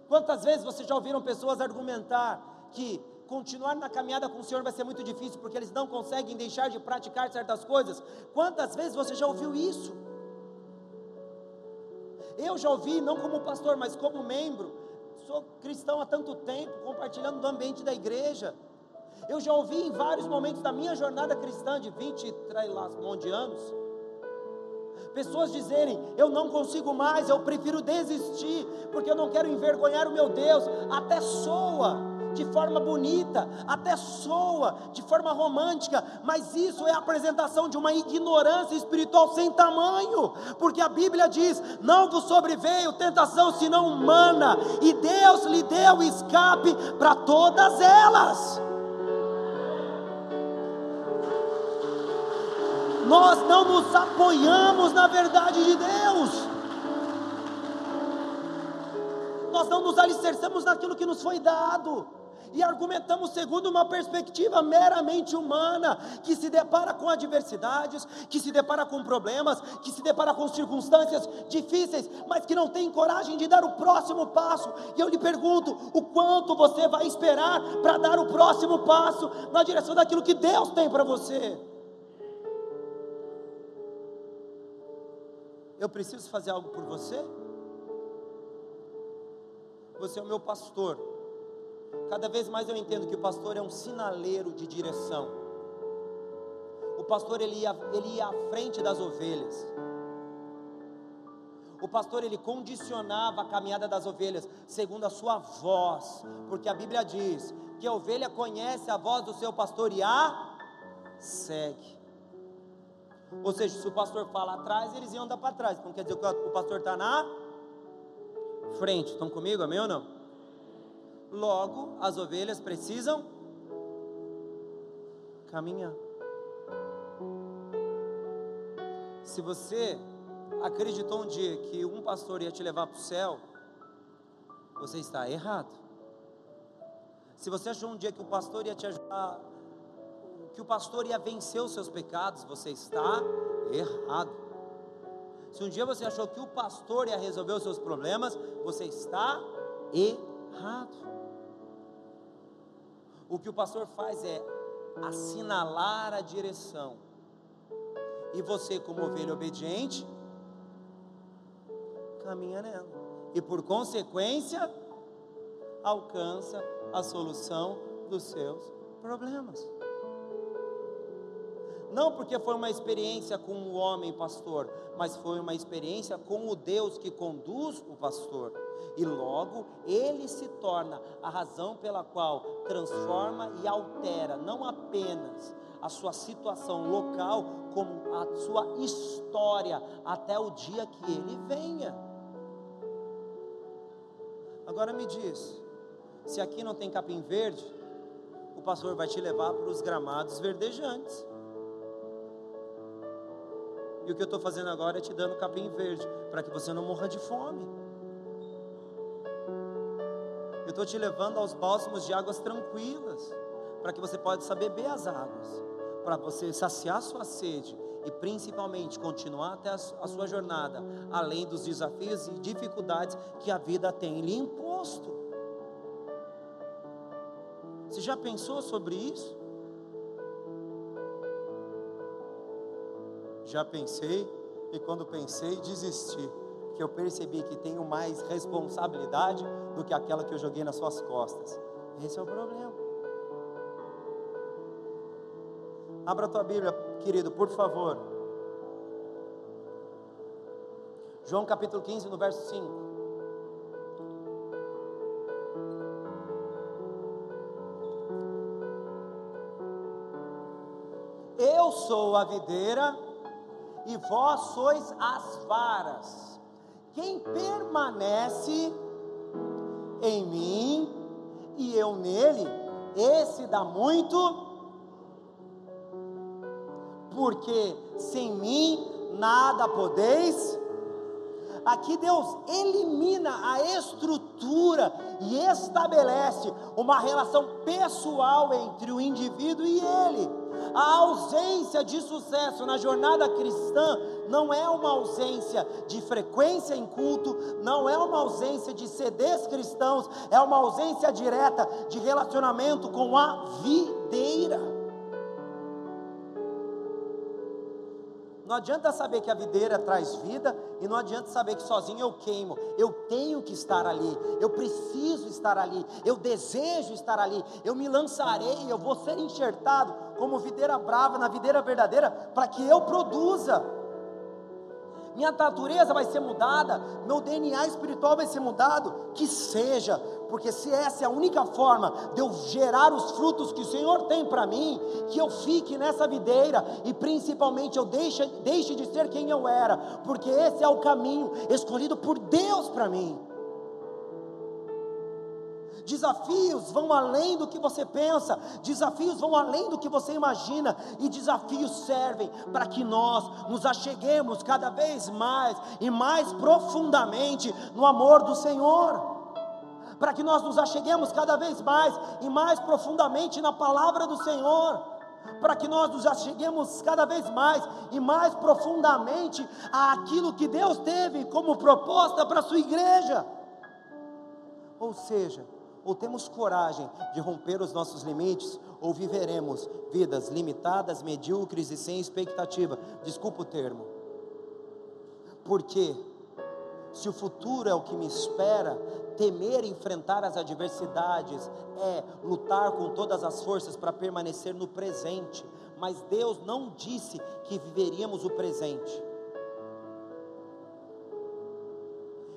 Quantas vezes vocês já ouviram pessoas argumentar que continuar na caminhada com o Senhor vai ser muito difícil porque eles não conseguem deixar de praticar certas coisas? Quantas vezes você já ouviu isso? Eu já ouvi, não como pastor, mas como membro, sou cristão há tanto tempo, compartilhando do ambiente da igreja. Eu já ouvi em vários momentos da minha jornada cristã de 20 e de anos, pessoas dizerem: Eu não consigo mais, eu prefiro desistir, porque eu não quero envergonhar o meu Deus. Até soa de forma bonita, até soa de forma romântica, mas isso é a apresentação de uma ignorância espiritual sem tamanho, porque a Bíblia diz: Não vos sobreveio tentação senão humana, e Deus lhe deu escape para todas elas. Nós não nos apoiamos na verdade de Deus, nós não nos alicerçamos naquilo que nos foi dado, e argumentamos segundo uma perspectiva meramente humana, que se depara com adversidades, que se depara com problemas, que se depara com circunstâncias difíceis, mas que não tem coragem de dar o próximo passo. E eu lhe pergunto: o quanto você vai esperar para dar o próximo passo na direção daquilo que Deus tem para você? Eu preciso fazer algo por você? Você é o meu pastor. Cada vez mais eu entendo que o pastor é um sinaleiro de direção. O pastor ele ia, ele ia à frente das ovelhas. O pastor ele condicionava a caminhada das ovelhas segundo a sua voz, porque a Bíblia diz que a ovelha conhece a voz do seu pastor e a segue. Ou seja, se o pastor fala atrás, eles iam andar para trás. Então quer dizer que o pastor está na frente. Estão comigo, amém ou não? Logo, as ovelhas precisam caminhar. Se você acreditou um dia que um pastor ia te levar para o céu, você está errado. Se você achou um dia que o pastor ia te ajudar que o pastor ia vencer os seus pecados, você está errado. Se um dia você achou que o pastor ia resolver os seus problemas, você está errado. O que o pastor faz é assinalar a direção. E você, como ovelha obediente, caminha nela. E por consequência, alcança a solução dos seus problemas não porque foi uma experiência com o homem pastor, mas foi uma experiência com o Deus que conduz o pastor. E logo ele se torna a razão pela qual transforma e altera não apenas a sua situação local, como a sua história até o dia que ele venha. Agora me diz, se aqui não tem capim verde, o pastor vai te levar para os gramados verdejantes. E o que eu estou fazendo agora é te dando capim verde, para que você não morra de fome. Eu estou te levando aos bálsamos de águas tranquilas, para que você possa beber as águas, para você saciar sua sede e principalmente continuar até a sua jornada, além dos desafios e dificuldades que a vida tem lhe imposto. Você já pensou sobre isso? Já pensei e quando pensei desisti, que eu percebi que tenho mais responsabilidade do que aquela que eu joguei nas suas costas. Esse é o problema. Abra a tua Bíblia, querido, por favor. João capítulo 15, no verso 5. Eu sou a videira e vós sois as varas. Quem permanece em mim e eu nele, esse dá muito porque sem mim nada podeis. Aqui Deus elimina a estrutura e estabelece uma relação pessoal entre o indivíduo e ele. A ausência de sucesso na jornada cristã não é uma ausência de frequência em culto, não é uma ausência de CDs cristãos, é uma ausência direta de relacionamento com a videira. Não adianta saber que a videira traz vida e não adianta saber que sozinho eu queimo. Eu tenho que estar ali, eu preciso estar ali, eu desejo estar ali, eu me lançarei, eu vou ser enxertado como videira brava na videira verdadeira para que eu produza. Minha natureza vai ser mudada, meu DNA espiritual vai ser mudado, que seja, porque se essa é a única forma de eu gerar os frutos que o Senhor tem para mim, que eu fique nessa videira e principalmente eu deixe, deixe de ser quem eu era, porque esse é o caminho escolhido por Deus para mim. Desafios vão além do que você pensa, desafios vão além do que você imagina, e desafios servem para que nós nos acheguemos cada vez mais e mais profundamente no amor do Senhor para que nós nos acheguemos cada vez mais e mais profundamente na palavra do Senhor, para que nós nos acheguemos cada vez mais e mais profundamente àquilo que Deus teve como proposta para a sua igreja. Ou seja, ou temos coragem de romper os nossos limites, ou viveremos vidas limitadas, medíocres e sem expectativa. Desculpa o termo. Porque se o futuro é o que me espera, temer enfrentar as adversidades é lutar com todas as forças para permanecer no presente. Mas Deus não disse que viveríamos o presente.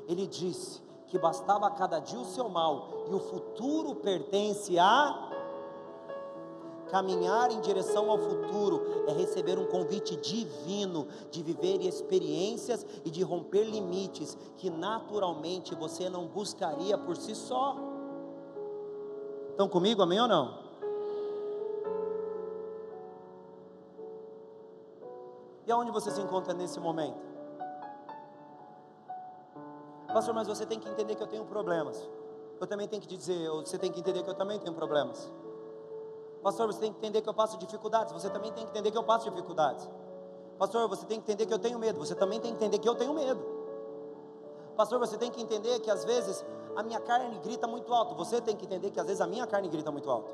Ele disse que bastava cada dia o seu mal e o futuro pertence a Caminhar em direção ao futuro é receber um convite divino de viver experiências e de romper limites que naturalmente você não buscaria por si só. Estão comigo, amém ou não? E aonde você se encontra nesse momento? Pastor, mas você tem que entender que eu tenho problemas. Eu também tenho que dizer, você tem que entender que eu também tenho problemas. Pastor, você tem que entender que eu passo dificuldades. Você também tem que entender que eu passo dificuldades. Pastor, você tem que entender que eu tenho medo. Você também tem que entender que eu tenho medo. Pastor, você tem que entender que às vezes a minha carne grita muito alto. Você tem que entender que às vezes a minha carne grita muito alto.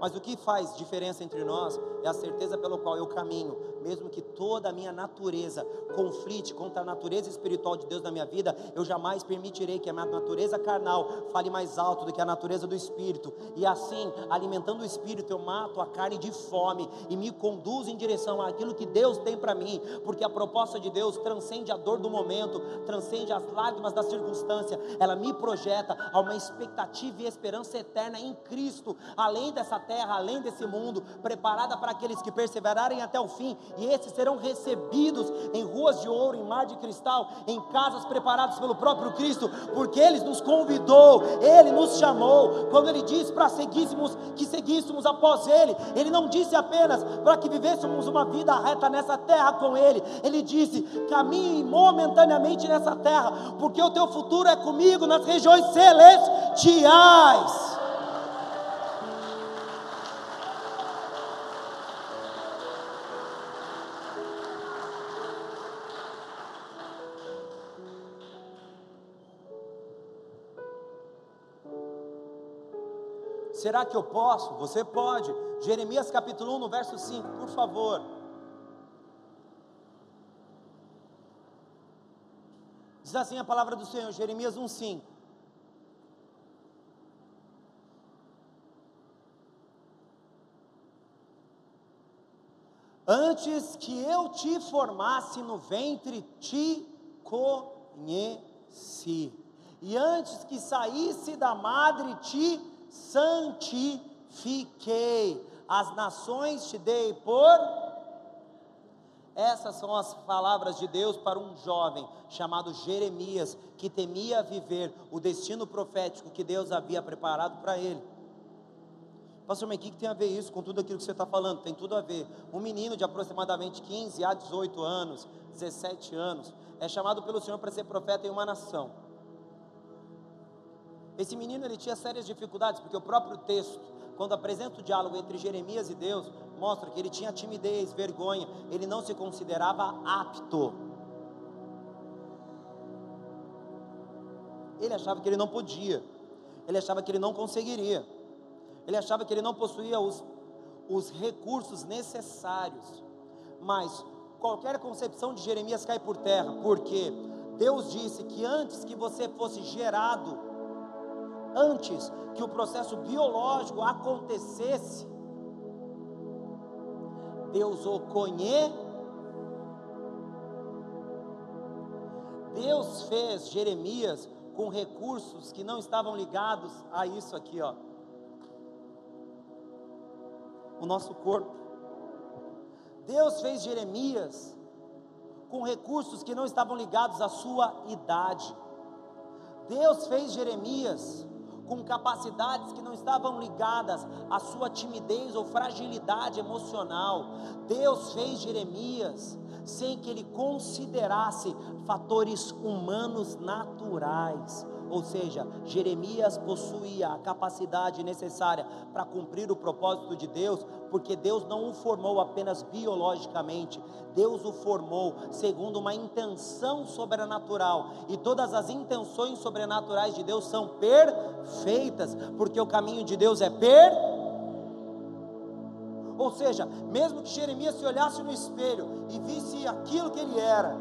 Mas o que faz diferença entre nós é a certeza pelo qual eu caminho, mesmo que toda a minha natureza conflite contra a natureza espiritual de Deus na minha vida, eu jamais permitirei que a minha natureza carnal fale mais alto do que a natureza do espírito. E assim, alimentando o espírito, eu mato a carne de fome e me conduzo em direção àquilo que Deus tem para mim, porque a proposta de Deus transcende a dor do momento, transcende as lágrimas da circunstância, ela me projeta a uma expectativa e esperança eterna em Cristo, além dessa terra, além desse mundo, preparada para aqueles que perseverarem até o fim, e esses serão recebidos em ruas de ouro, em mar de cristal, em casas preparadas pelo próprio Cristo, porque Ele nos convidou, Ele nos chamou, quando Ele disse para seguíssemos, que seguíssemos após Ele, Ele não disse apenas para que vivêssemos uma vida reta nessa terra com Ele, Ele disse: caminhe momentaneamente nessa terra, porque o teu futuro é comigo nas regiões celestiais. Será que eu posso? Você pode. Jeremias capítulo 1, no verso 5, por favor. Diz assim a palavra do Senhor, Jeremias 1, 5. Antes que eu te formasse no ventre, te conheci. E antes que saísse da madre, te santifiquei, as nações te dei por. Essas são as palavras de Deus para um jovem chamado Jeremias, que temia viver o destino profético que Deus havia preparado para ele. Pastor, mas o que tem a ver isso com tudo aquilo que você está falando? Tem tudo a ver. Um menino de aproximadamente 15 a 18 anos, 17 anos, é chamado pelo Senhor para ser profeta em uma nação. Esse menino ele tinha sérias dificuldades, porque o próprio texto, quando apresenta o diálogo entre Jeremias e Deus, mostra que ele tinha timidez, vergonha, ele não se considerava apto. Ele achava que ele não podia, ele achava que ele não conseguiria, ele achava que ele não possuía os, os recursos necessários. Mas qualquer concepção de Jeremias cai por terra, porque Deus disse que antes que você fosse gerado, antes que o processo biológico acontecesse, Deus o conhe. Deus fez Jeremias com recursos que não estavam ligados a isso aqui, ó. O nosso corpo. Deus fez Jeremias com recursos que não estavam ligados à sua idade. Deus fez Jeremias com capacidades que não estavam ligadas à sua timidez ou fragilidade emocional. Deus fez Jeremias sem que ele considerasse fatores humanos naturais. Ou seja, Jeremias possuía a capacidade necessária para cumprir o propósito de Deus, porque Deus não o formou apenas biologicamente, Deus o formou segundo uma intenção sobrenatural, e todas as intenções sobrenaturais de Deus são perfeitas, porque o caminho de Deus é perfeito. Ou seja, mesmo que Jeremias se olhasse no espelho e visse aquilo que ele era,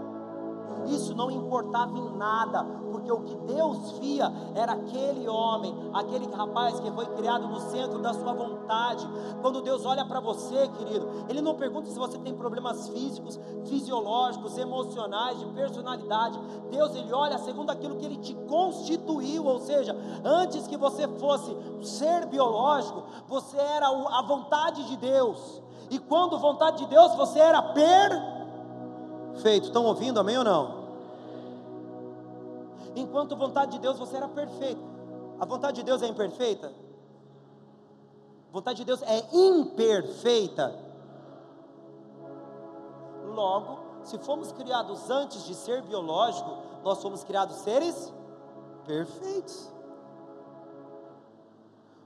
isso não importava em nada, porque o que Deus via era aquele homem, aquele rapaz que foi criado no centro da sua vontade. Quando Deus olha para você, querido, Ele não pergunta se você tem problemas físicos, fisiológicos, emocionais, de personalidade. Deus, Ele olha segundo aquilo que Ele te constituiu, ou seja, antes que você fosse ser biológico, você era a vontade de Deus. E quando vontade de Deus, você era perfeito. Estão ouvindo, amém ou não? Enquanto vontade de Deus você era perfeito. A vontade de Deus é imperfeita? A vontade de Deus é imperfeita. Logo, se fomos criados antes de ser biológico, nós fomos criados seres perfeitos.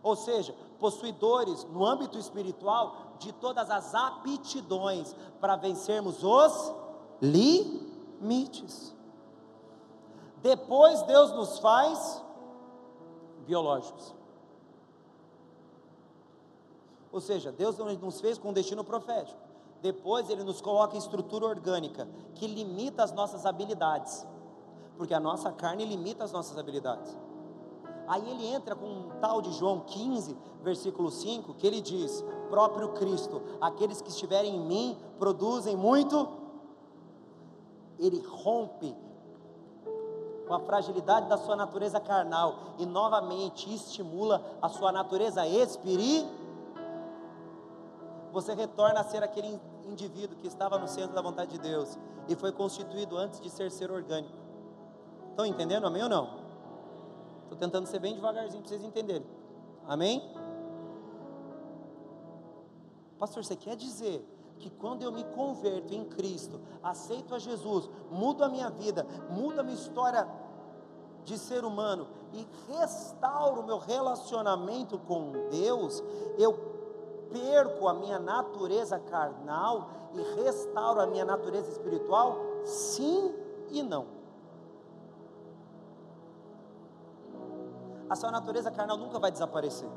Ou seja, possuidores no âmbito espiritual de todas as aptidões para vencermos os limites. Depois Deus nos faz biológicos. Ou seja, Deus nos fez com um destino profético. Depois ele nos coloca em estrutura orgânica que limita as nossas habilidades. Porque a nossa carne limita as nossas habilidades. Aí ele entra com um tal de João 15, versículo 5, que ele diz: próprio Cristo, aqueles que estiverem em mim produzem muito. Ele rompe com a fragilidade da sua natureza carnal e novamente estimula a sua natureza espiritual, você retorna a ser aquele indivíduo que estava no centro da vontade de Deus e foi constituído antes de ser ser orgânico. Estão entendendo? Amém ou não? Estou tentando ser bem devagarzinho para vocês entenderem. Amém? Pastor, você quer dizer que quando eu me converto em Cristo, aceito a Jesus, mudo a minha vida, mudo a minha história de ser humano e restauro o meu relacionamento com Deus, eu perco a minha natureza carnal e restauro a minha natureza espiritual? Sim e não. A sua natureza carnal nunca vai desaparecer.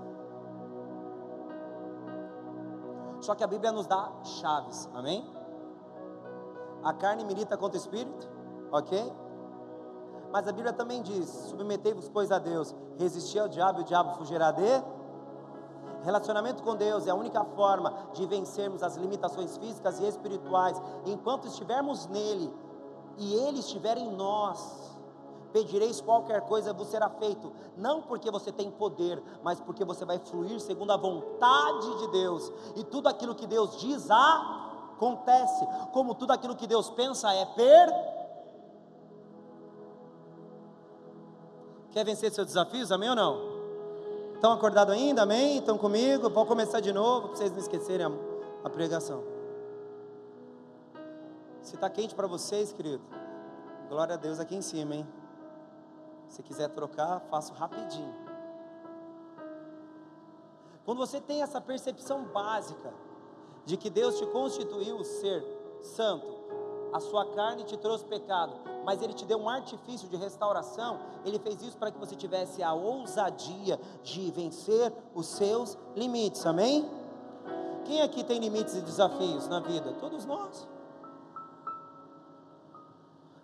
Só que a Bíblia nos dá chaves, amém? A carne milita contra o espírito, ok? Mas a Bíblia também diz: submetei-vos, pois, a Deus, resistir ao diabo e o diabo fugirá de. Relacionamento com Deus é a única forma de vencermos as limitações físicas e espirituais. Enquanto estivermos nele e ele estiver em nós, pedireis qualquer coisa, vos será feito, não porque você tem poder, mas porque você vai fluir segundo a vontade de Deus, e tudo aquilo que Deus diz acontece, como tudo aquilo que Deus pensa é per. Quer vencer seus desafios, amém ou não? Estão acordados ainda? Amém? Estão comigo? Vou começar de novo para vocês não esquecerem a, a pregação. Se está quente para vocês, querido, glória a Deus aqui em cima, hein? Se quiser trocar, faço rapidinho. Quando você tem essa percepção básica de que Deus te constituiu ser santo, a sua carne te trouxe pecado, mas Ele te deu um artifício de restauração, Ele fez isso para que você tivesse a ousadia de vencer os seus limites, amém? Quem aqui tem limites e desafios na vida? Todos nós.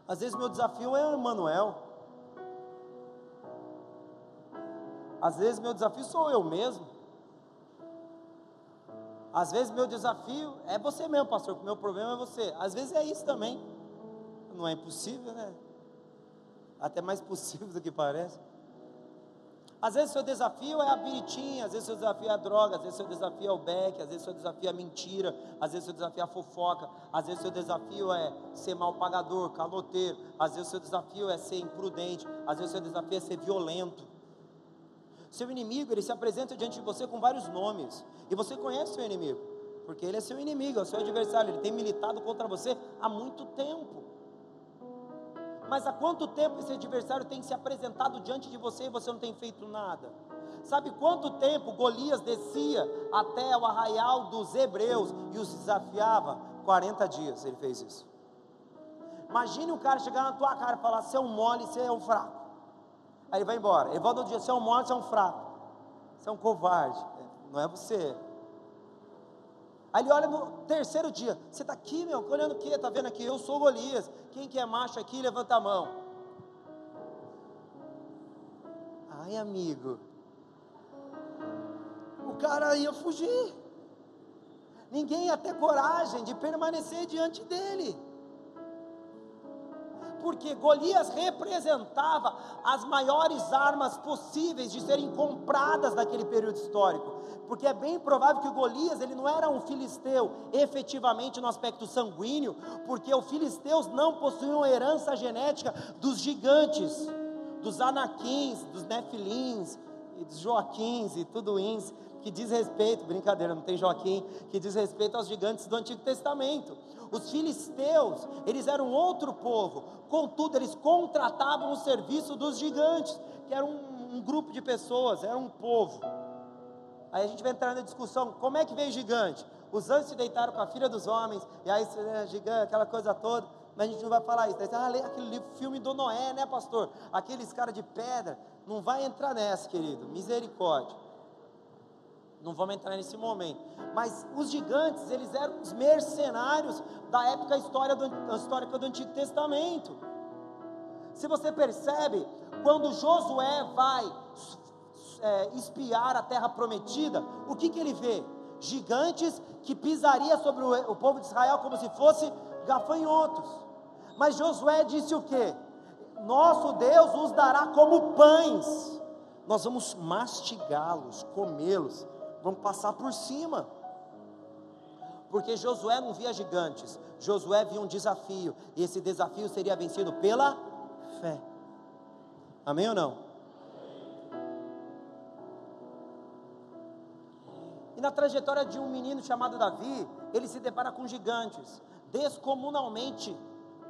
Às vezes meu desafio é o Emanuel. Às vezes meu desafio sou eu mesmo. Às vezes meu desafio é você mesmo, pastor, o meu problema é você. Às vezes é isso também. Não é impossível, né? Até mais possível do que parece. Às vezes seu desafio é a biritinha, às vezes seu desafio é a droga, às vezes seu desafio é o beck, às vezes seu desafio é a mentira, às vezes seu desafio é a fofoca, às vezes seu desafio é ser mal pagador, caloteiro, às vezes seu desafio é ser imprudente, às vezes seu desafio é ser violento. Seu inimigo, ele se apresenta diante de você com vários nomes. E você conhece seu inimigo, porque ele é seu inimigo, é o seu adversário, ele tem militado contra você há muito tempo. Mas há quanto tempo esse adversário tem se apresentado diante de você e você não tem feito nada? Sabe quanto tempo Golias descia até o arraial dos hebreus e os desafiava? 40 dias ele fez isso. Imagine um cara chegar na tua cara e falar: você é um mole, você é um fraco. Aí ele vai embora. Ele volta no dia: você é um mole, você é um fraco. Você é um covarde não é você. Aí ele olha no terceiro dia, você está aqui, meu, olhando o quê? Está vendo aqui? Eu sou Golias. Quem que é macho aqui, levanta a mão. Ai, amigo. O cara ia fugir. Ninguém ia ter coragem de permanecer diante dele porque Golias representava as maiores armas possíveis de serem compradas naquele período histórico. Porque é bem provável que Golias ele não era um filisteu efetivamente no aspecto sanguíneo, porque os filisteus não possuíam herança genética dos gigantes, dos anaquins, dos nefilins, e dos joaquins e tudo isso que diz respeito, brincadeira, não tem Joaquim, que diz respeito aos gigantes do Antigo Testamento. Os filisteus, eles eram outro povo, contudo, eles contratavam o serviço dos gigantes, que era um, um grupo de pessoas, era um povo. Aí a gente vai entrar na discussão: como é que veio gigante? Os anjos se deitaram com a filha dos homens, e aí é, gigante, aquela coisa toda, mas a gente não vai falar isso. Daí, ah, lê aquele livro, filme do Noé, né, pastor? Aqueles caras de pedra, não vai entrar nessa, querido, misericórdia. Não vamos entrar nesse momento. Mas os gigantes, eles eram os mercenários da época história do, histórica do Antigo Testamento. Se você percebe, quando Josué vai é, espiar a terra prometida, o que, que ele vê? Gigantes que pisaria sobre o, o povo de Israel como se fosse gafanhotos. Mas Josué disse o que? Nosso Deus os dará como pães. Nós vamos mastigá-los, comê-los vamos passar por cima. Porque Josué não via gigantes, Josué via um desafio, e esse desafio seria vencido pela fé. Amém ou não? E na trajetória de um menino chamado Davi, ele se depara com gigantes, descomunalmente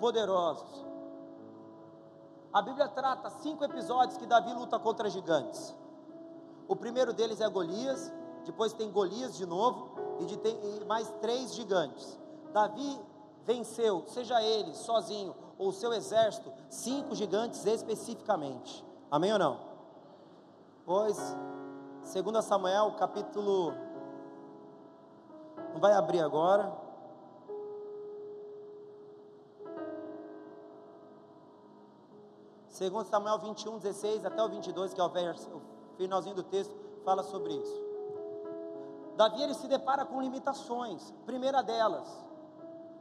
poderosos. A Bíblia trata cinco episódios que Davi luta contra gigantes. O primeiro deles é Golias, depois tem Golias de novo e, de, e mais três gigantes. Davi venceu, seja ele sozinho ou seu exército, cinco gigantes especificamente. Amém ou não? Pois, segundo Samuel, capítulo não vai abrir agora. Segundo Samuel 21, 16 até o 22, que é o finalzinho do texto, fala sobre isso. Davi ele se depara com limitações. Primeira delas,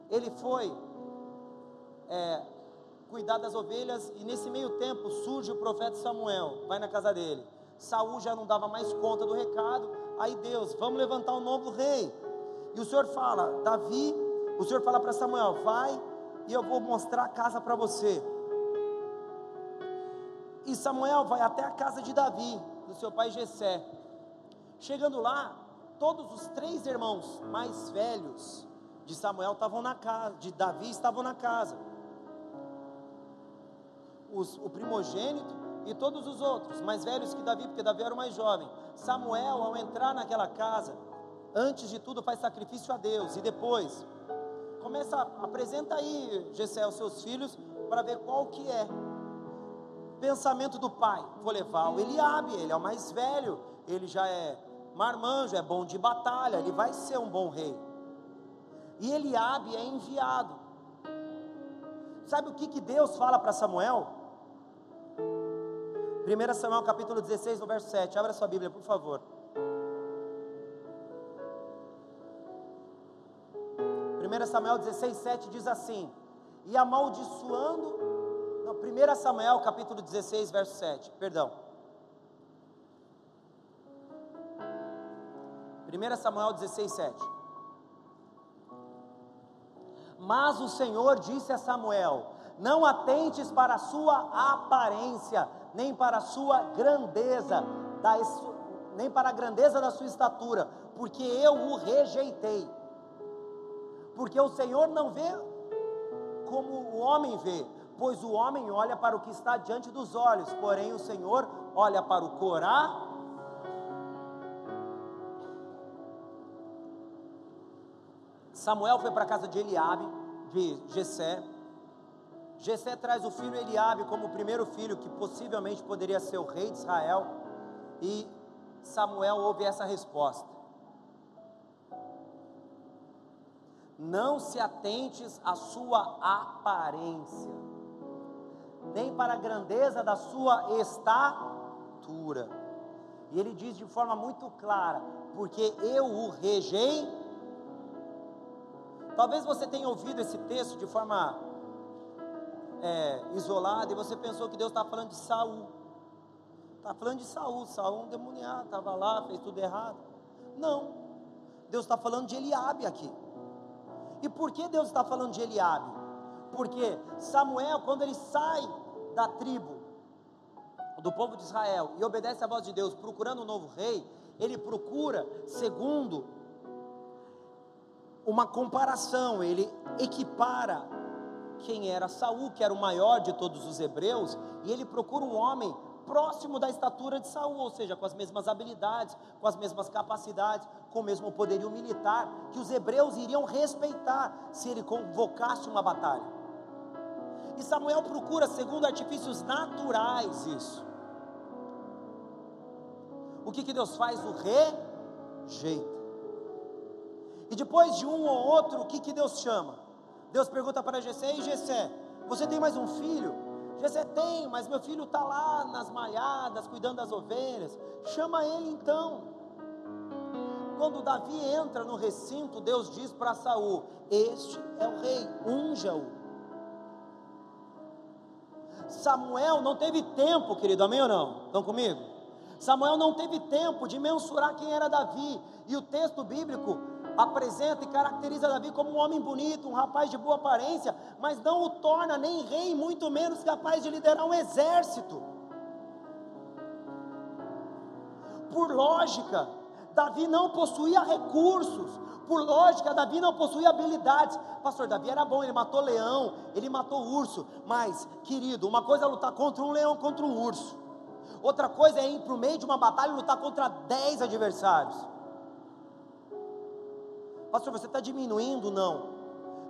ele foi é, cuidar das ovelhas e nesse meio tempo surge o profeta Samuel, vai na casa dele. Saul já não dava mais conta do recado. Aí Deus, vamos levantar um novo rei. E o Senhor fala, Davi, o Senhor fala para Samuel, vai e eu vou mostrar a casa para você. E Samuel vai até a casa de Davi. do seu pai Jessé. Chegando lá, todos os três irmãos mais velhos de Samuel estavam na casa, de Davi estavam na casa. Os, o primogênito e todos os outros, mais velhos que Davi, porque Davi era o mais jovem. Samuel, ao entrar naquela casa, antes de tudo faz sacrifício a Deus e depois começa, apresenta aí, Gessé, os seus filhos, para ver qual que é. Pensamento do pai, vou levar o Eliabe, ele é o mais velho, ele já é marmanjo, é bom de batalha, ele vai ser um bom rei. E Eliabe é enviado. Sabe o que, que Deus fala para Samuel? 1 Samuel capítulo 16, no verso 7. Abra sua Bíblia, por favor. 1 Samuel 16, 7 diz assim: E amaldiçoando. Não, 1 Samuel capítulo 16, verso 7. Perdão. 1 Samuel 16, 7. Mas o Senhor disse a Samuel: Não atentes para a sua aparência, nem para a sua grandeza, da, nem para a grandeza da sua estatura, porque eu o rejeitei. Porque o Senhor não vê como o homem vê, pois o homem olha para o que está diante dos olhos, porém o Senhor olha para o coração. Samuel foi para a casa de Eliabe, de Jessé, Jessé traz o filho Eliabe como o primeiro filho que possivelmente poderia ser o rei de Israel. E Samuel ouve essa resposta. Não se atentes à sua aparência, nem para a grandeza da sua estatura. E ele diz de forma muito clara: porque eu o regei. Talvez você tenha ouvido esse texto de forma é, isolada e você pensou que Deus estava falando de Saul. Está falando de Saul, Saul um demoniado, estava lá, fez tudo errado. Não, Deus está falando de Eliabe aqui. E por que Deus está falando de Eliabe? Porque Samuel, quando ele sai da tribo do povo de Israel e obedece à voz de Deus, procurando um novo rei, ele procura segundo uma comparação, ele equipara quem era Saul, que era o maior de todos os hebreus, e ele procura um homem próximo da estatura de Saul, ou seja, com as mesmas habilidades, com as mesmas capacidades, com o mesmo poderio militar, que os hebreus iriam respeitar se ele convocasse uma batalha. E Samuel procura, segundo artifícios naturais, isso. O que, que Deus faz? O rejeita. E depois de um ou outro, o que, que Deus chama? Deus pergunta para Jessé, e Jessé, você tem mais um filho? Jessé tem, mas meu filho está lá nas malhadas, cuidando das ovelhas. Chama ele então. Quando Davi entra no recinto, Deus diz para Saul: Este é o rei, unja-o. Samuel não teve tempo, querido, amém ou não? Estão comigo? Samuel não teve tempo de mensurar quem era Davi, e o texto bíblico apresenta e caracteriza Davi como um homem bonito, um rapaz de boa aparência, mas não o torna nem rei, muito menos capaz de liderar um exército. Por lógica, Davi não possuía recursos, por lógica, Davi não possuía habilidades. Pastor, Davi era bom, ele matou leão, ele matou urso, mas, querido, uma coisa é lutar contra um leão, contra um urso, outra coisa é ir para o meio de uma batalha e lutar contra dez adversários. Pastor, você está diminuindo? Não.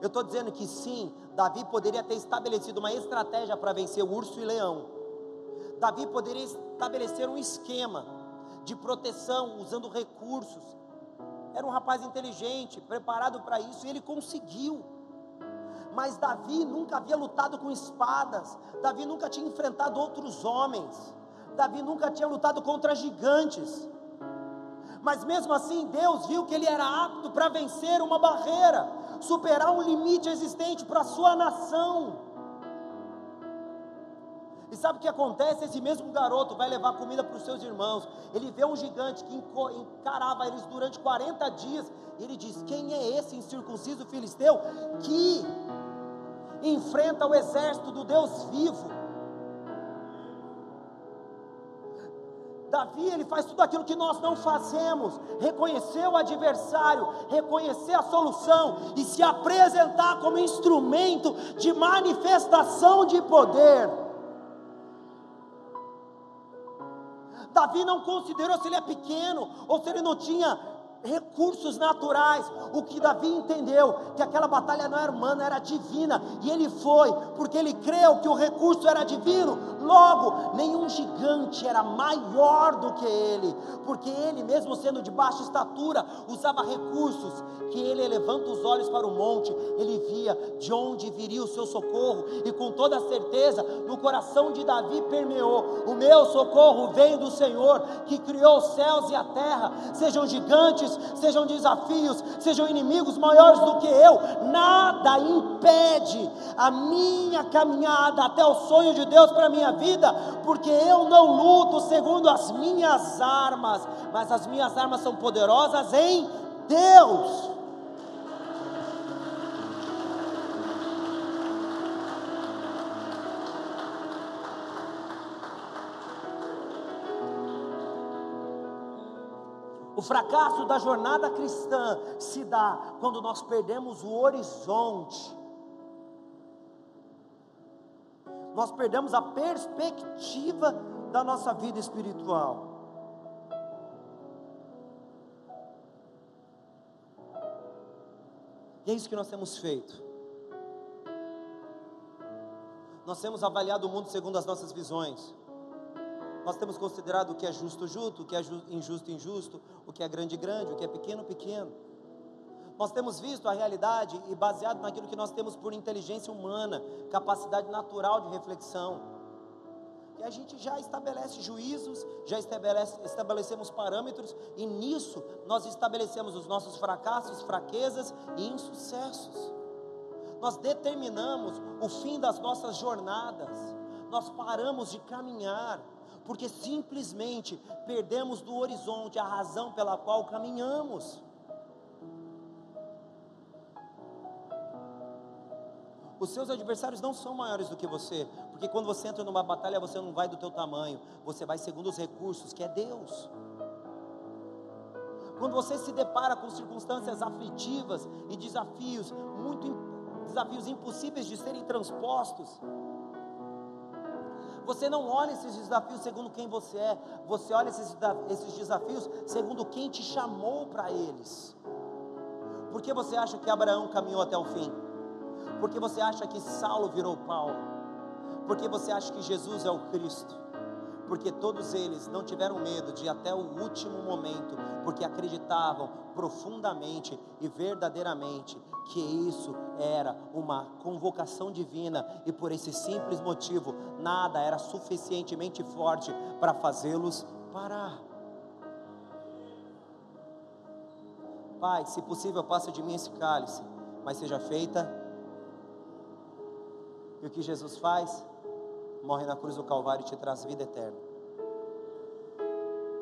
Eu estou dizendo que sim, Davi poderia ter estabelecido uma estratégia para vencer o urso e leão. Davi poderia estabelecer um esquema de proteção usando recursos. Era um rapaz inteligente, preparado para isso, e ele conseguiu. Mas Davi nunca havia lutado com espadas, Davi nunca tinha enfrentado outros homens, Davi nunca tinha lutado contra gigantes mas mesmo assim Deus viu que ele era apto para vencer uma barreira, superar um limite existente para a sua nação. E sabe o que acontece? Esse mesmo garoto vai levar comida para os seus irmãos. Ele vê um gigante que encarava eles durante 40 dias. E ele diz: Quem é esse incircunciso filisteu que enfrenta o exército do Deus vivo? Davi, ele faz tudo aquilo que nós não fazemos: reconhecer o adversário, reconhecer a solução e se apresentar como instrumento de manifestação de poder. Davi não considerou se ele é pequeno ou se ele não tinha recursos naturais. O que Davi entendeu que aquela batalha não era humana, era divina, e ele foi, porque ele creu que o recurso era divino. Logo, nenhum gigante era maior do que ele, porque ele, mesmo sendo de baixa estatura, usava recursos que ele levanta os olhos para o monte, ele via de onde viria o seu socorro, e com toda certeza, no coração de Davi permeou: o meu socorro vem do Senhor, que criou os céus e a terra, sejam gigantes, sejam desafios, sejam inimigos maiores do que eu, nada impede a minha caminhada até o sonho de Deus para a minha vida, porque eu não luto segundo as minhas armas, mas as minhas armas são poderosas em Deus. O fracasso da jornada cristã se dá quando nós perdemos o horizonte. Nós perdemos a perspectiva da nossa vida espiritual. E é isso que nós temos feito. Nós temos avaliado o mundo segundo as nossas visões. Nós temos considerado o que é justo, justo, o que é injusto, injusto, o que é grande, grande, o que é pequeno, pequeno. Nós temos visto a realidade e baseado naquilo que nós temos por inteligência humana, capacidade natural de reflexão. E a gente já estabelece juízos, já estabelece, estabelecemos parâmetros, e nisso nós estabelecemos os nossos fracassos, fraquezas e insucessos. Nós determinamos o fim das nossas jornadas, nós paramos de caminhar, porque simplesmente perdemos do horizonte a razão pela qual caminhamos. Os seus adversários não são maiores do que você, porque quando você entra numa batalha, você não vai do teu tamanho, você vai segundo os recursos que é Deus. Quando você se depara com circunstâncias aflitivas e desafios muito desafios impossíveis de serem transpostos, você não olha esses desafios segundo quem você é, você olha esses, esses desafios segundo quem te chamou para eles. Por que você acha que Abraão caminhou até o fim? Por que você acha que Saulo virou Paulo? Por que você acha que Jesus é o Cristo? Porque todos eles não tiveram medo de ir até o último momento, porque acreditavam profundamente e verdadeiramente que isso era uma convocação divina e por esse simples motivo nada era suficientemente forte para fazê-los parar. Pai, se possível, passe de mim esse cálice, mas seja feita. E o que Jesus faz? Morre na cruz do Calvário e te traz vida eterna.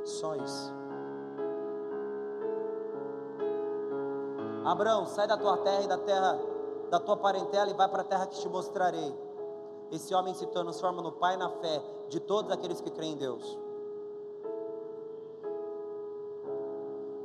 Só isso. Abraão, sai da tua terra e da terra da tua parentela e vai para a terra que te mostrarei. Esse homem se transforma no pai na fé de todos aqueles que creem em Deus.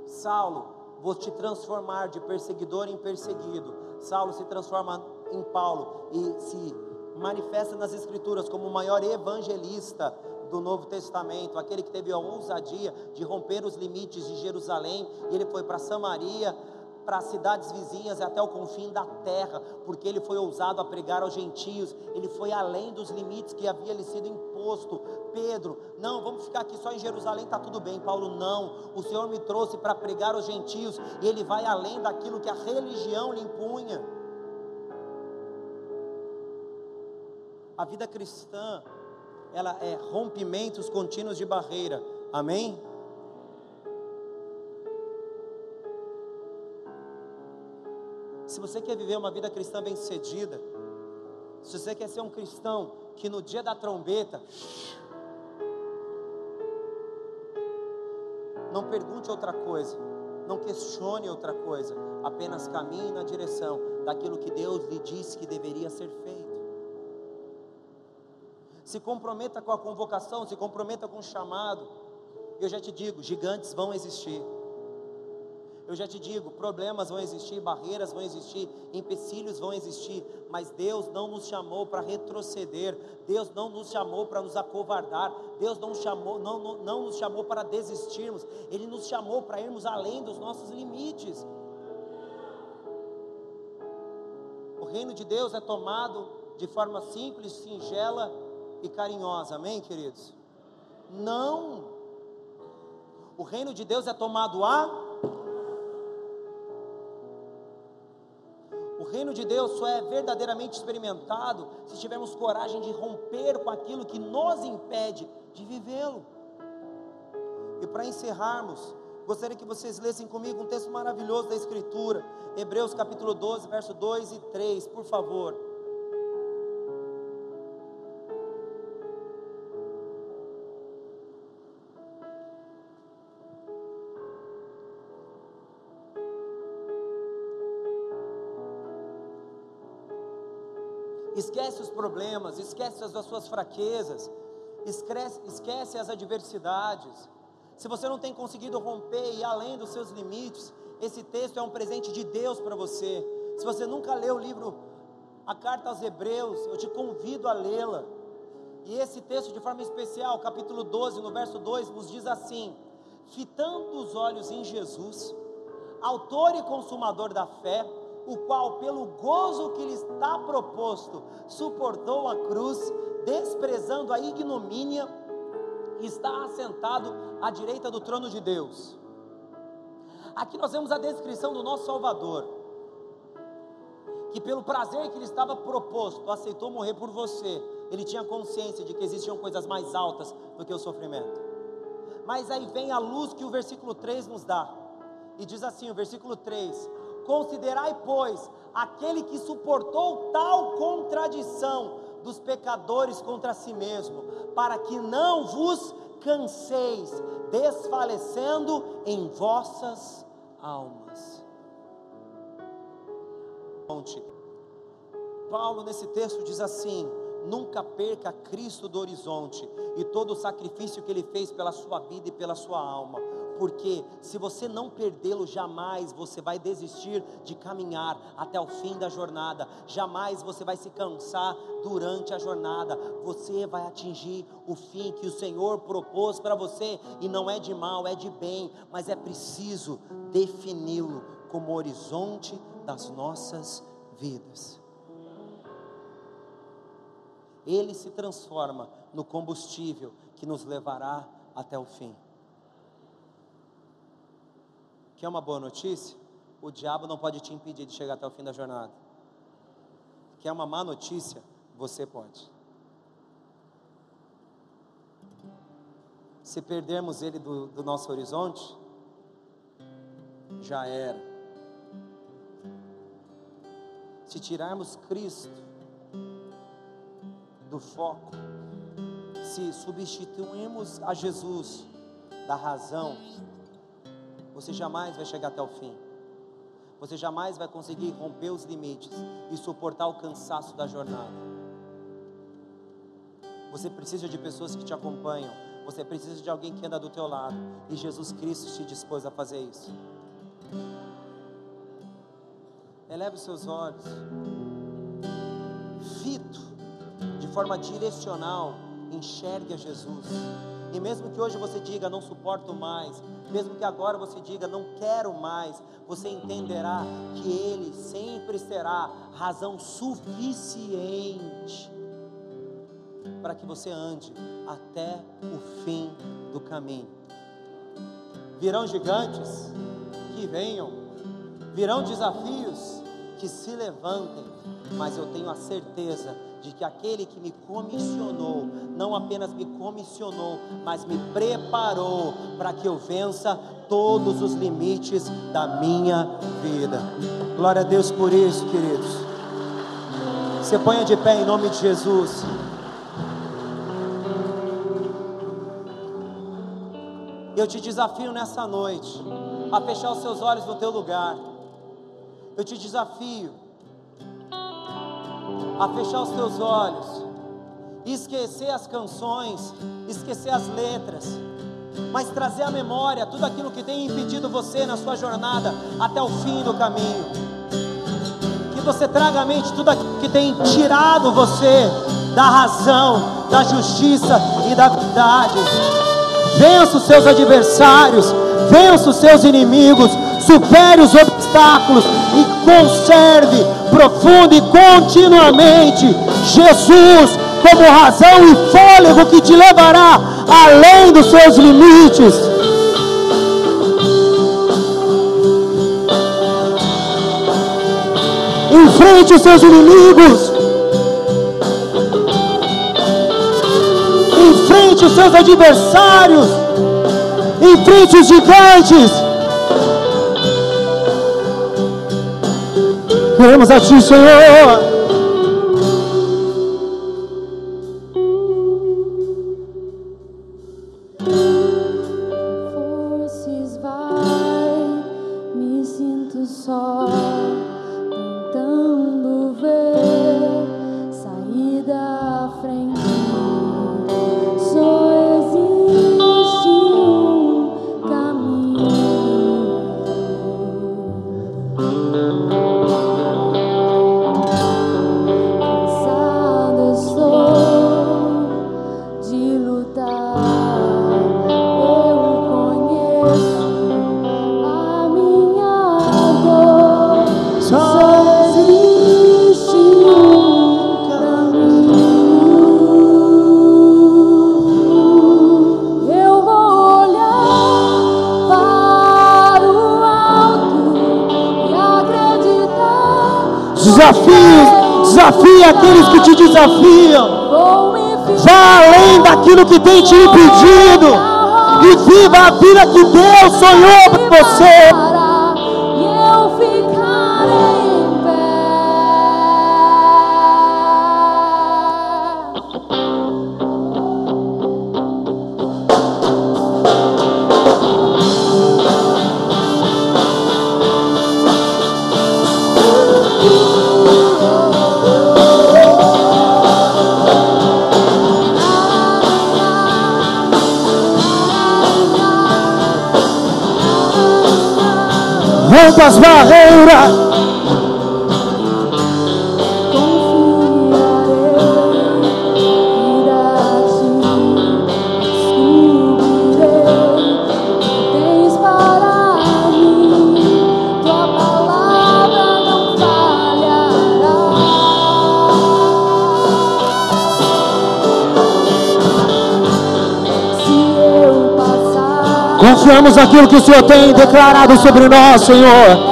Saulo, vou te transformar de perseguidor em perseguido. Saulo se transforma em Paulo e se manifesta nas Escrituras como o maior evangelista do Novo Testamento, aquele que teve a ousadia de romper os limites de Jerusalém, e ele foi para Samaria, para cidades vizinhas e até o confim da terra, porque ele foi ousado a pregar aos gentios, ele foi além dos limites que havia lhe sido imposto. Pedro, não, vamos ficar aqui só em Jerusalém, está tudo bem. Paulo, não, o Senhor me trouxe para pregar aos gentios, e ele vai além daquilo que a religião lhe impunha. A vida cristã, ela é rompimentos contínuos de barreira. Amém? Se você quer viver uma vida cristã bem-sucedida, se você quer ser um cristão que no dia da trombeta, não pergunte outra coisa, não questione outra coisa, apenas caminhe na direção daquilo que Deus lhe disse que deveria ser feito se comprometa com a convocação, se comprometa com o chamado. Eu já te digo, gigantes vão existir. Eu já te digo, problemas vão existir, barreiras vão existir, empecilhos vão existir, mas Deus não nos chamou para retroceder, Deus não nos chamou para nos acovardar, Deus não, chamou, não, não, não nos chamou para desistirmos, Ele nos chamou para irmos além dos nossos limites. O reino de Deus é tomado de forma simples, singela e carinhosa, amém, queridos? Não, o reino de Deus é tomado a reino de Deus só é verdadeiramente experimentado se tivermos coragem de romper com aquilo que nos impede de vivê-lo. E para encerrarmos, gostaria que vocês lessem comigo um texto maravilhoso da Escritura, Hebreus capítulo 12, verso 2 e 3, por favor. Esquece os problemas, esquece as suas fraquezas, esquece, esquece as adversidades. Se você não tem conseguido romper e ir além dos seus limites, esse texto é um presente de Deus para você. Se você nunca leu o livro, a carta aos Hebreus, eu te convido a lê-la. E esse texto, de forma especial, capítulo 12, no verso 2, nos diz assim: Fitando os olhos em Jesus, Autor e Consumador da fé, o qual, pelo gozo que lhe está proposto, suportou a cruz, desprezando a ignomínia, está assentado à direita do trono de Deus. Aqui nós vemos a descrição do nosso Salvador, que pelo prazer que lhe estava proposto, aceitou morrer por você. Ele tinha consciência de que existiam coisas mais altas do que o sofrimento. Mas aí vem a luz que o versículo 3 nos dá. E diz assim, o versículo 3: Considerai, pois, aquele que suportou tal contradição dos pecadores contra si mesmo, para que não vos canseis, desfalecendo em vossas almas. Paulo, nesse texto, diz assim: nunca perca Cristo do horizonte e todo o sacrifício que ele fez pela sua vida e pela sua alma porque se você não perdê-lo, jamais você vai desistir de caminhar até o fim da jornada, jamais você vai se cansar durante a jornada, você vai atingir o fim que o Senhor propôs para você, e não é de mal, é de bem, mas é preciso defini-lo como horizonte das nossas vidas. Ele se transforma no combustível que nos levará até o fim. Quer uma boa notícia? O diabo não pode te impedir de chegar até o fim da jornada. Quer uma má notícia? Você pode. Se perdermos ele do, do nosso horizonte, já era. Se tirarmos Cristo do foco, se substituirmos a Jesus da razão, você jamais vai chegar até o fim. Você jamais vai conseguir romper os limites e suportar o cansaço da jornada. Você precisa de pessoas que te acompanham. Você precisa de alguém que anda do teu lado. E Jesus Cristo te dispôs a fazer isso. Eleve os seus olhos. Fito, de forma direcional, enxergue a Jesus. E mesmo que hoje você diga, não suporto mais, mesmo que agora você diga, não quero mais, você entenderá que Ele sempre será razão suficiente para que você ande até o fim do caminho. Virão gigantes que venham, virão desafios que se levantem, mas eu tenho a certeza de que aquele que me comissionou, não apenas me comissionou, mas me preparou para que eu vença todos os limites da minha vida. Glória a Deus por isso, queridos. Você ponha de pé em nome de Jesus. Eu te desafio nessa noite a fechar os seus olhos no teu lugar. Eu te desafio a fechar os teus olhos, esquecer as canções, esquecer as letras, mas trazer à memória tudo aquilo que tem impedido você na sua jornada até o fim do caminho. Que você traga à mente tudo aquilo que tem tirado você da razão, da justiça e da verdade. Vença os seus adversários, vença os seus inimigos, supere os obstáculos e conserve profundo e continuamente Jesus como razão e fôlego que te levará além dos seus limites. Enfrente os seus inimigos. Enfrente os seus adversários. Enfrente os gigantes. Queremos a Ti, Senhor. Aqueles que te desafiam. Vá além daquilo que tem te impedido. E viva a vida que Deus sonhou para você. Rompa as barreiras. Confiamos naquilo que o Senhor tem declarado sobre nós, Senhor.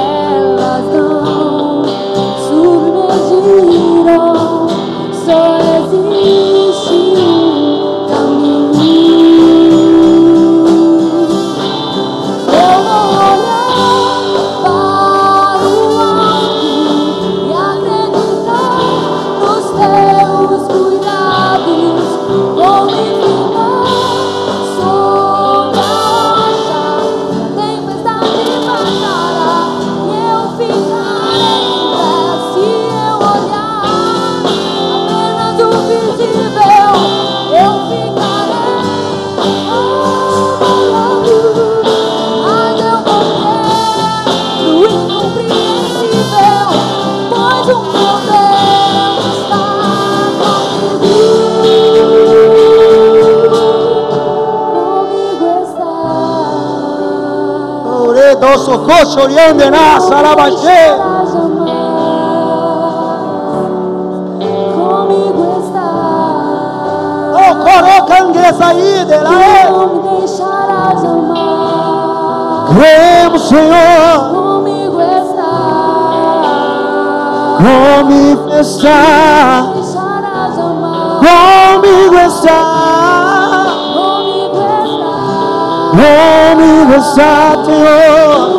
Socorro oriande na sarabaxê. Comigo está. Oh, corocanguesa aí, dela Não me deixarás amar. Cremos, Senhor. Comigo está. Comigo está. Comigo está. Comigo está, Senhor.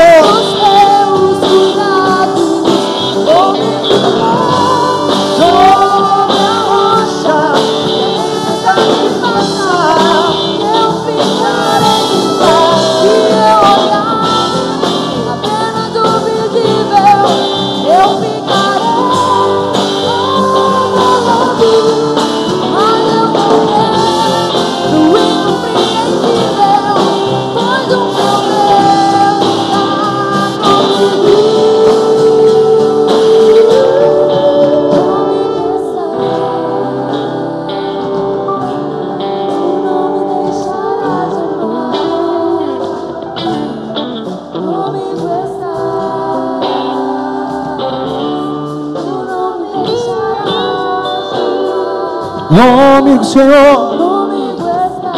Senhor. Comigo está.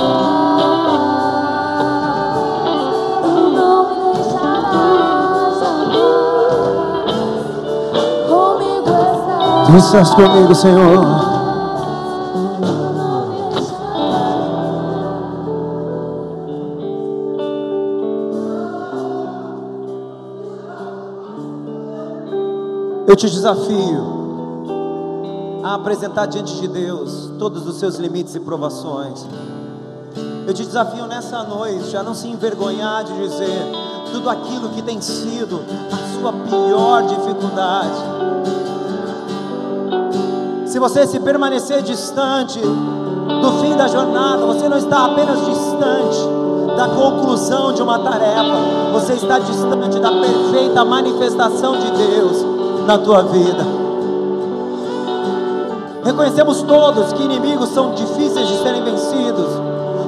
Não me deixarás Comigo está. Tu estás comigo, Senhor. Eu te desafio apresentar diante de Deus todos os seus limites e provações. Eu te desafio nessa noite a não se envergonhar de dizer tudo aquilo que tem sido a sua pior dificuldade. Se você se permanecer distante do fim da jornada, você não está apenas distante da conclusão de uma tarefa, você está distante da perfeita manifestação de Deus na tua vida. Reconhecemos todos que inimigos são difíceis de serem vencidos.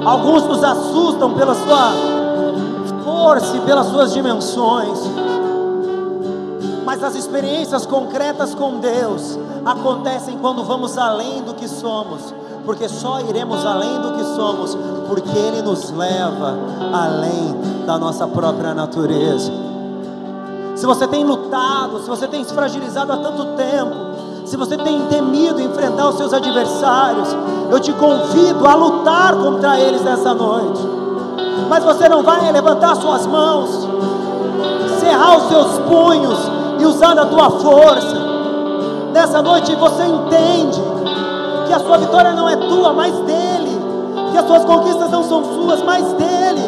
Alguns nos assustam pela sua força e pelas suas dimensões. Mas as experiências concretas com Deus acontecem quando vamos além do que somos, porque só iremos além do que somos, porque Ele nos leva além da nossa própria natureza. Se você tem lutado, se você tem se fragilizado há tanto tempo, se você tem temido enfrentar os seus adversários, eu te convido a lutar contra eles nessa noite. Mas você não vai levantar suas mãos, cerrar os seus punhos e usar a tua força. Nessa noite você entende que a sua vitória não é tua, mas dele. Que as suas conquistas não são suas, mas dele.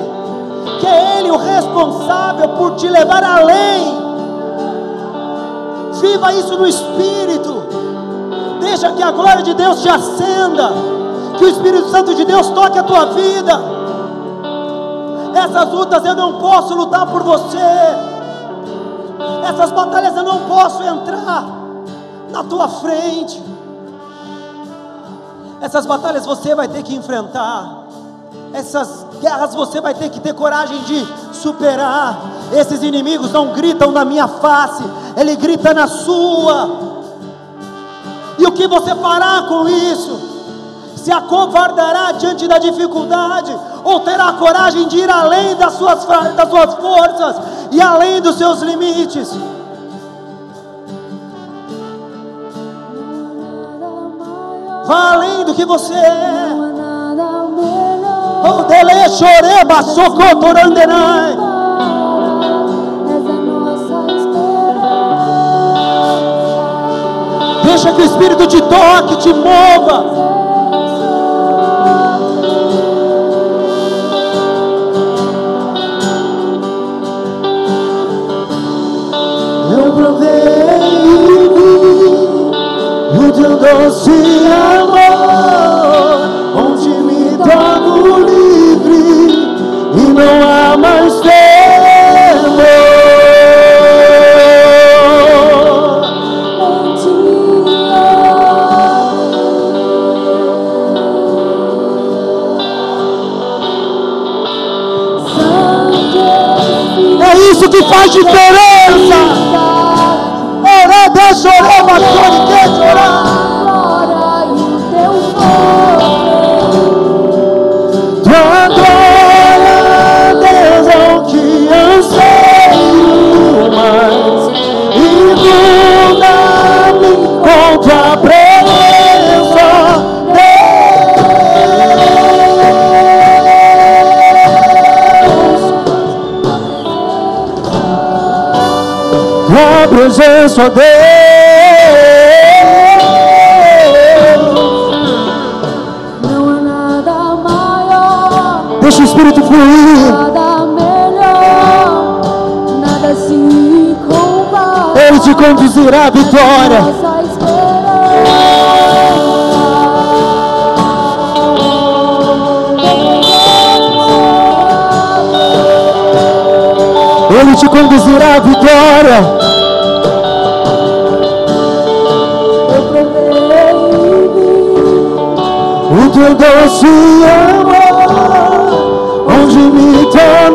Que é ele o responsável por te levar além Viva isso no espírito. Deixa que a glória de Deus te acenda. Que o Espírito Santo de Deus toque a tua vida. Essas lutas eu não posso lutar por você. Essas batalhas eu não posso entrar na tua frente. Essas batalhas você vai ter que enfrentar. Essas guerras você vai ter que ter coragem de superar. Esses inimigos não gritam na minha face, ele grita na sua. E o que você fará com isso? Se acovardará diante da dificuldade, ou terá coragem de ir além das suas, das suas forças e além dos seus limites? Vá além do que você é. Oh, dele choreba, socotorandenai. Deixa que o Espírito te toque, te mova. Eu provei o teu doce amor, faz diferença. é só Deus. Não há nada maior. Deixa o Espírito fluir. Nada melhor. Nada se compara. Ele te conduzirá à vitória. Ele te conduzirá à vitória. teu doce amor, onde me traz.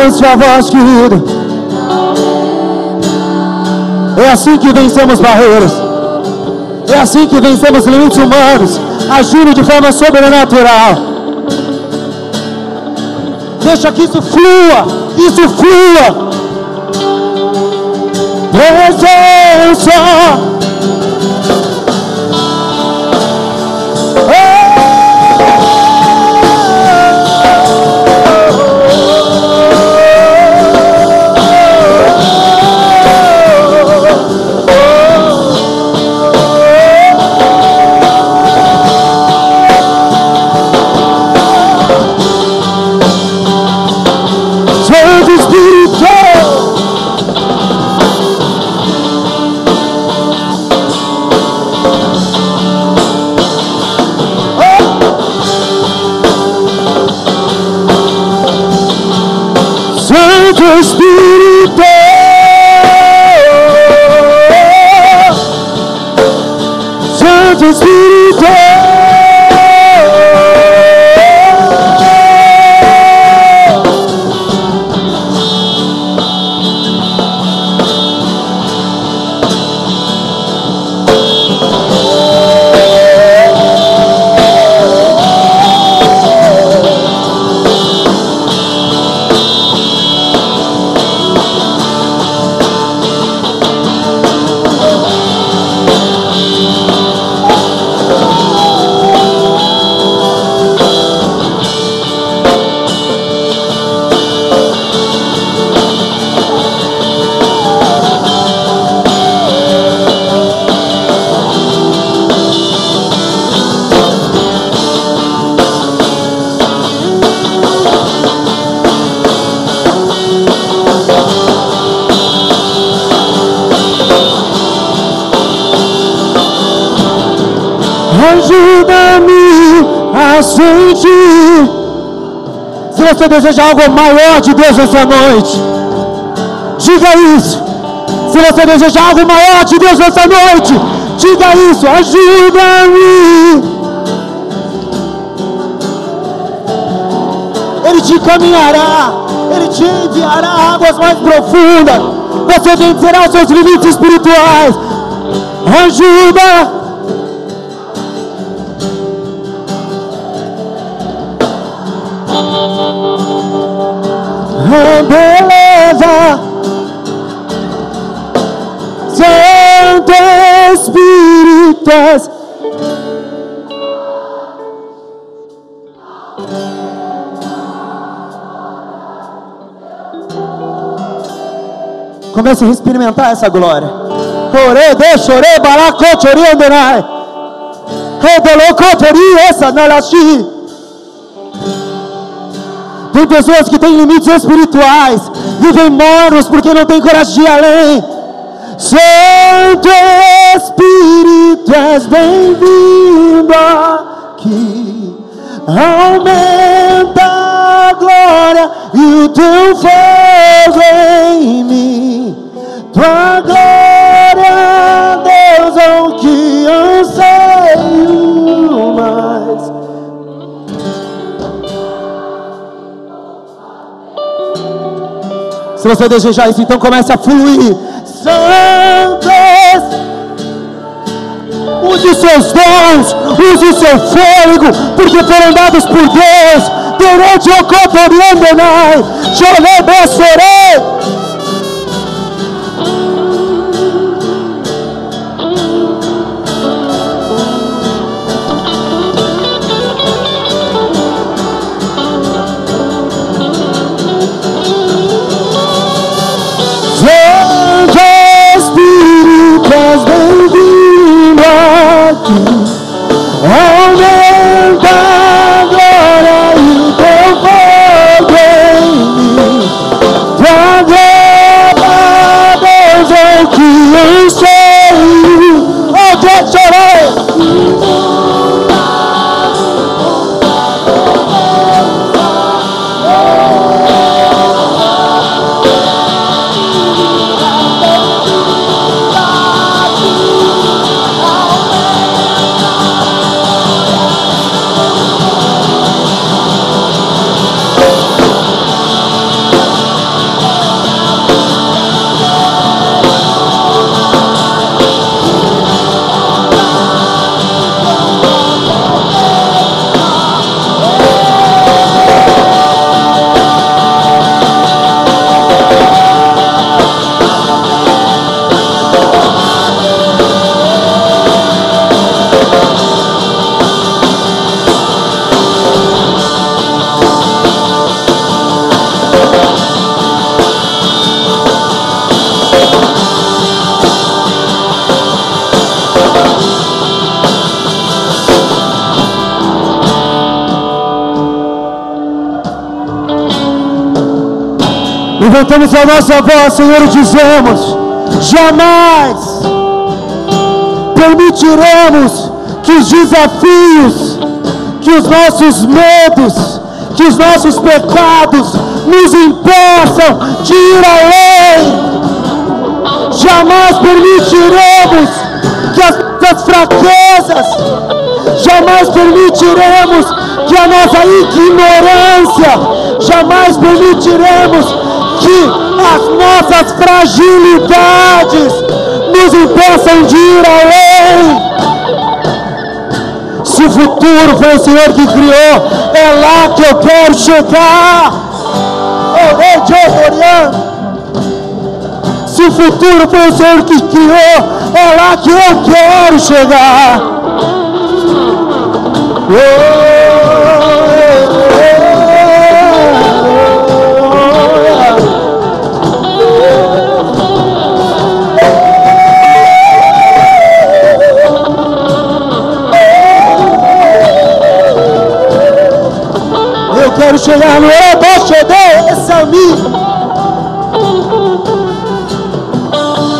levante a voz, querido. É assim que vencemos barreiras. É assim que vencemos limites humanos, agindo de forma sobrenatural. Deixa que isso flua, que isso flua. Presença. Se você deseja algo maior de Deus essa noite, diga isso. Se você deseja algo maior de Deus nessa noite, diga isso. Ajuda-me. Ele te caminhará, Ele te enviará águas mais profundas. Você vencerá os seus limites espirituais. Ajuda. Comece a experimentar essa glória. Essa. Tem pessoas que têm limites espirituais, vivem mornos porque não têm coragem de ir além. Santo Espírito, és bem-vindo aqui. Aumenta a glória e o teu fogo em mim. Tua glória, Deus, é o que anseio mais. Se você desejar isso, então comece a fluir. Santos, use os seus dons, use o seu fôlego, porque foram dados por Deus. Durante o cotoriandenai, chorei, Santo Levantamos a nossa voz, Senhor, e dizemos: jamais permitiremos que os desafios, que os nossos medos, que os nossos pecados nos impeçam de ir além. Jamais permitiremos que as nossas fraquezas, jamais permitiremos que a nossa ignorância, jamais permitiremos que as nossas fragilidades nos impeçam de ir além. Se o futuro foi o Senhor que criou, é lá que eu quero chegar. Orião. Se o futuro foi o Senhor que criou, é lá que eu quero chegar. Eu quero chegar no eboche esse amigo.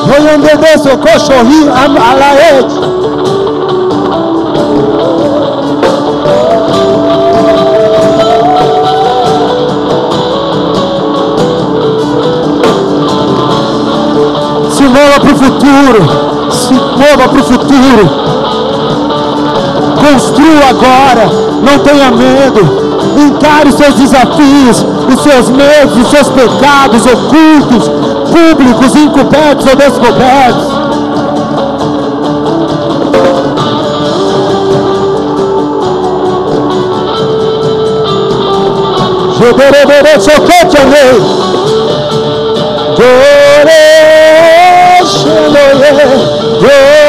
Voyando desse cachorrinho a laete. Se mova para o futuro, se mova para o futuro. Construa agora, não tenha medo am alaed. seus desafios, os seus medos, os seus pecados ocultos, públicos, encobertos ou descobertos. Joderere sokochane. Dore shalore. Dore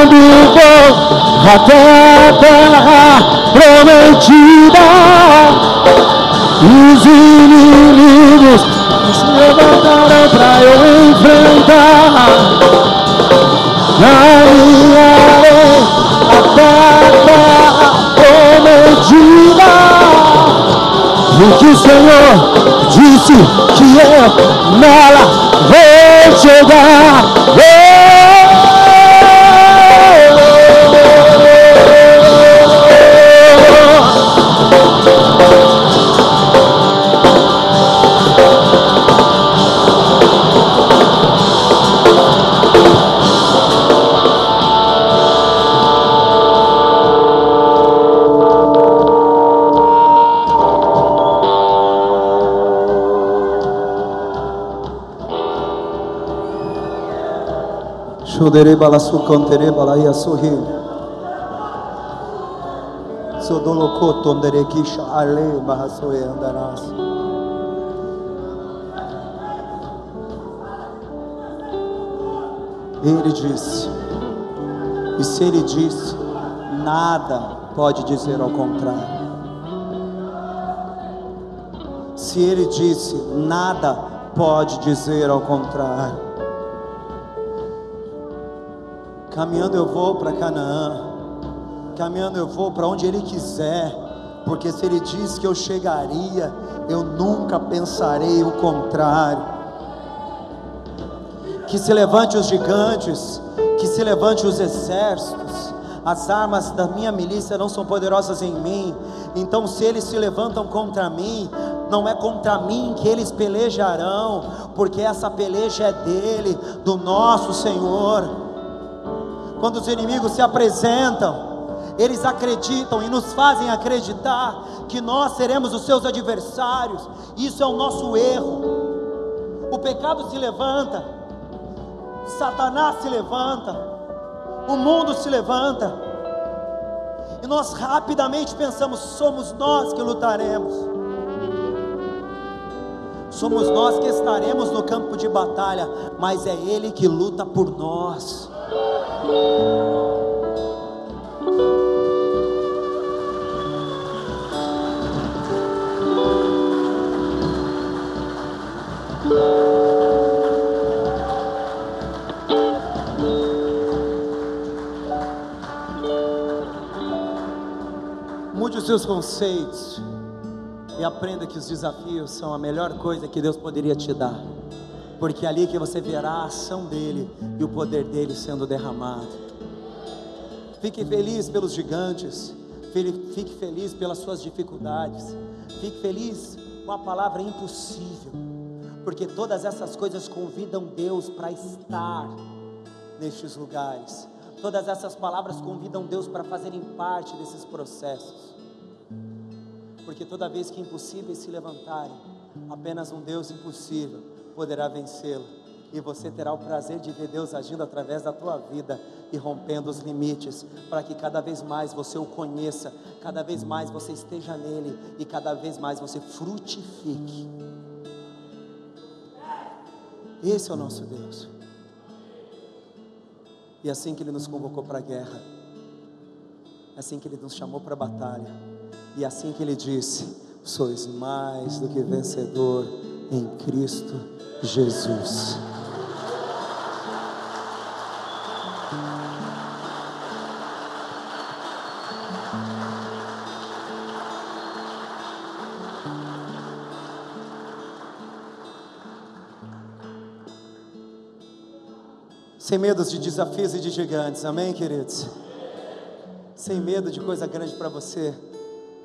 Marchando vou até a terra prometida Os inimigos se levantaram pra eu enfrentar. Caminharei até a terra prometida O que o Senhor disse que eu nela vou chegar Shodere balasu kontere balaya suhi. Sodoloko tondere kisha ale bahasoye andaras. Ele disse, e se ele disse, nada pode dizer ao contrário. Se ele disse, nada pode dizer ao contrário. Caminhando eu vou para Canaã, caminhando eu vou para onde Ele quiser, porque se Ele diz que eu chegaria, eu nunca pensarei o contrário. Que se levante os gigantes, que se levante os exércitos, as armas da minha milícia não são poderosas em mim, então se eles se levantam contra mim, não é contra mim que eles pelejarão, porque essa peleja é dele, do nosso Senhor. Quando os inimigos se apresentam, eles acreditam e nos fazem acreditar que nós seremos os seus adversários. Isso é o nosso erro. O pecado se levanta, Satanás se levanta, o mundo se levanta, e nós rapidamente pensamos: somos nós que lutaremos, somos nós que estaremos no campo de batalha, mas é Ele que luta por nós. Mude os seus conceitos e aprenda que os desafios são a melhor coisa que Deus poderia te dar, porque é ali que você verá a ação dele e o poder dele sendo derramado. Fique feliz pelos gigantes, fique feliz pelas suas dificuldades, fique feliz com a palavra impossível, porque todas essas coisas convidam Deus para estar nestes lugares. Todas essas palavras convidam Deus para fazerem parte desses processos. Porque toda vez que impossíveis se levantarem, apenas um Deus impossível poderá vencê-lo. E você terá o prazer de ver Deus agindo através da tua vida e rompendo os limites, para que cada vez mais você o conheça, cada vez mais você esteja nele e cada vez mais você frutifique. Esse é o nosso Deus. E assim que Ele nos convocou para a guerra, assim que Ele nos chamou para a batalha, e assim que Ele disse: Sois mais do que vencedor em Cristo Jesus. Sem medo de desafios e de gigantes, amém, queridos? Sem medo de coisa grande para você,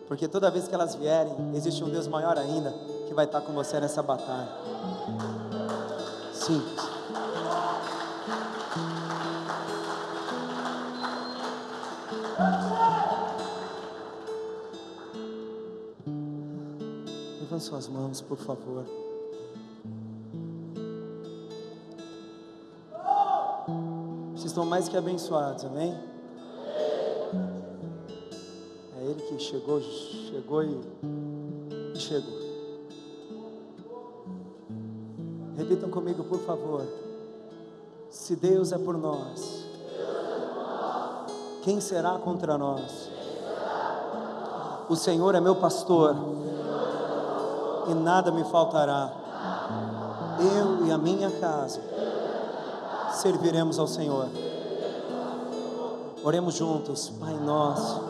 porque toda vez que elas vierem, existe um Deus maior ainda que vai estar com você nessa batalha. Sim. Levante suas mãos, por favor. Vocês estão mais que abençoados, amém? É Ele que chegou, chegou e chegou. Repitam comigo, por favor. Se Deus é por nós, quem será contra nós? O Senhor é meu pastor e nada me faltará. Eu e a minha casa serviremos ao Senhor. Oremos juntos, Pai nosso.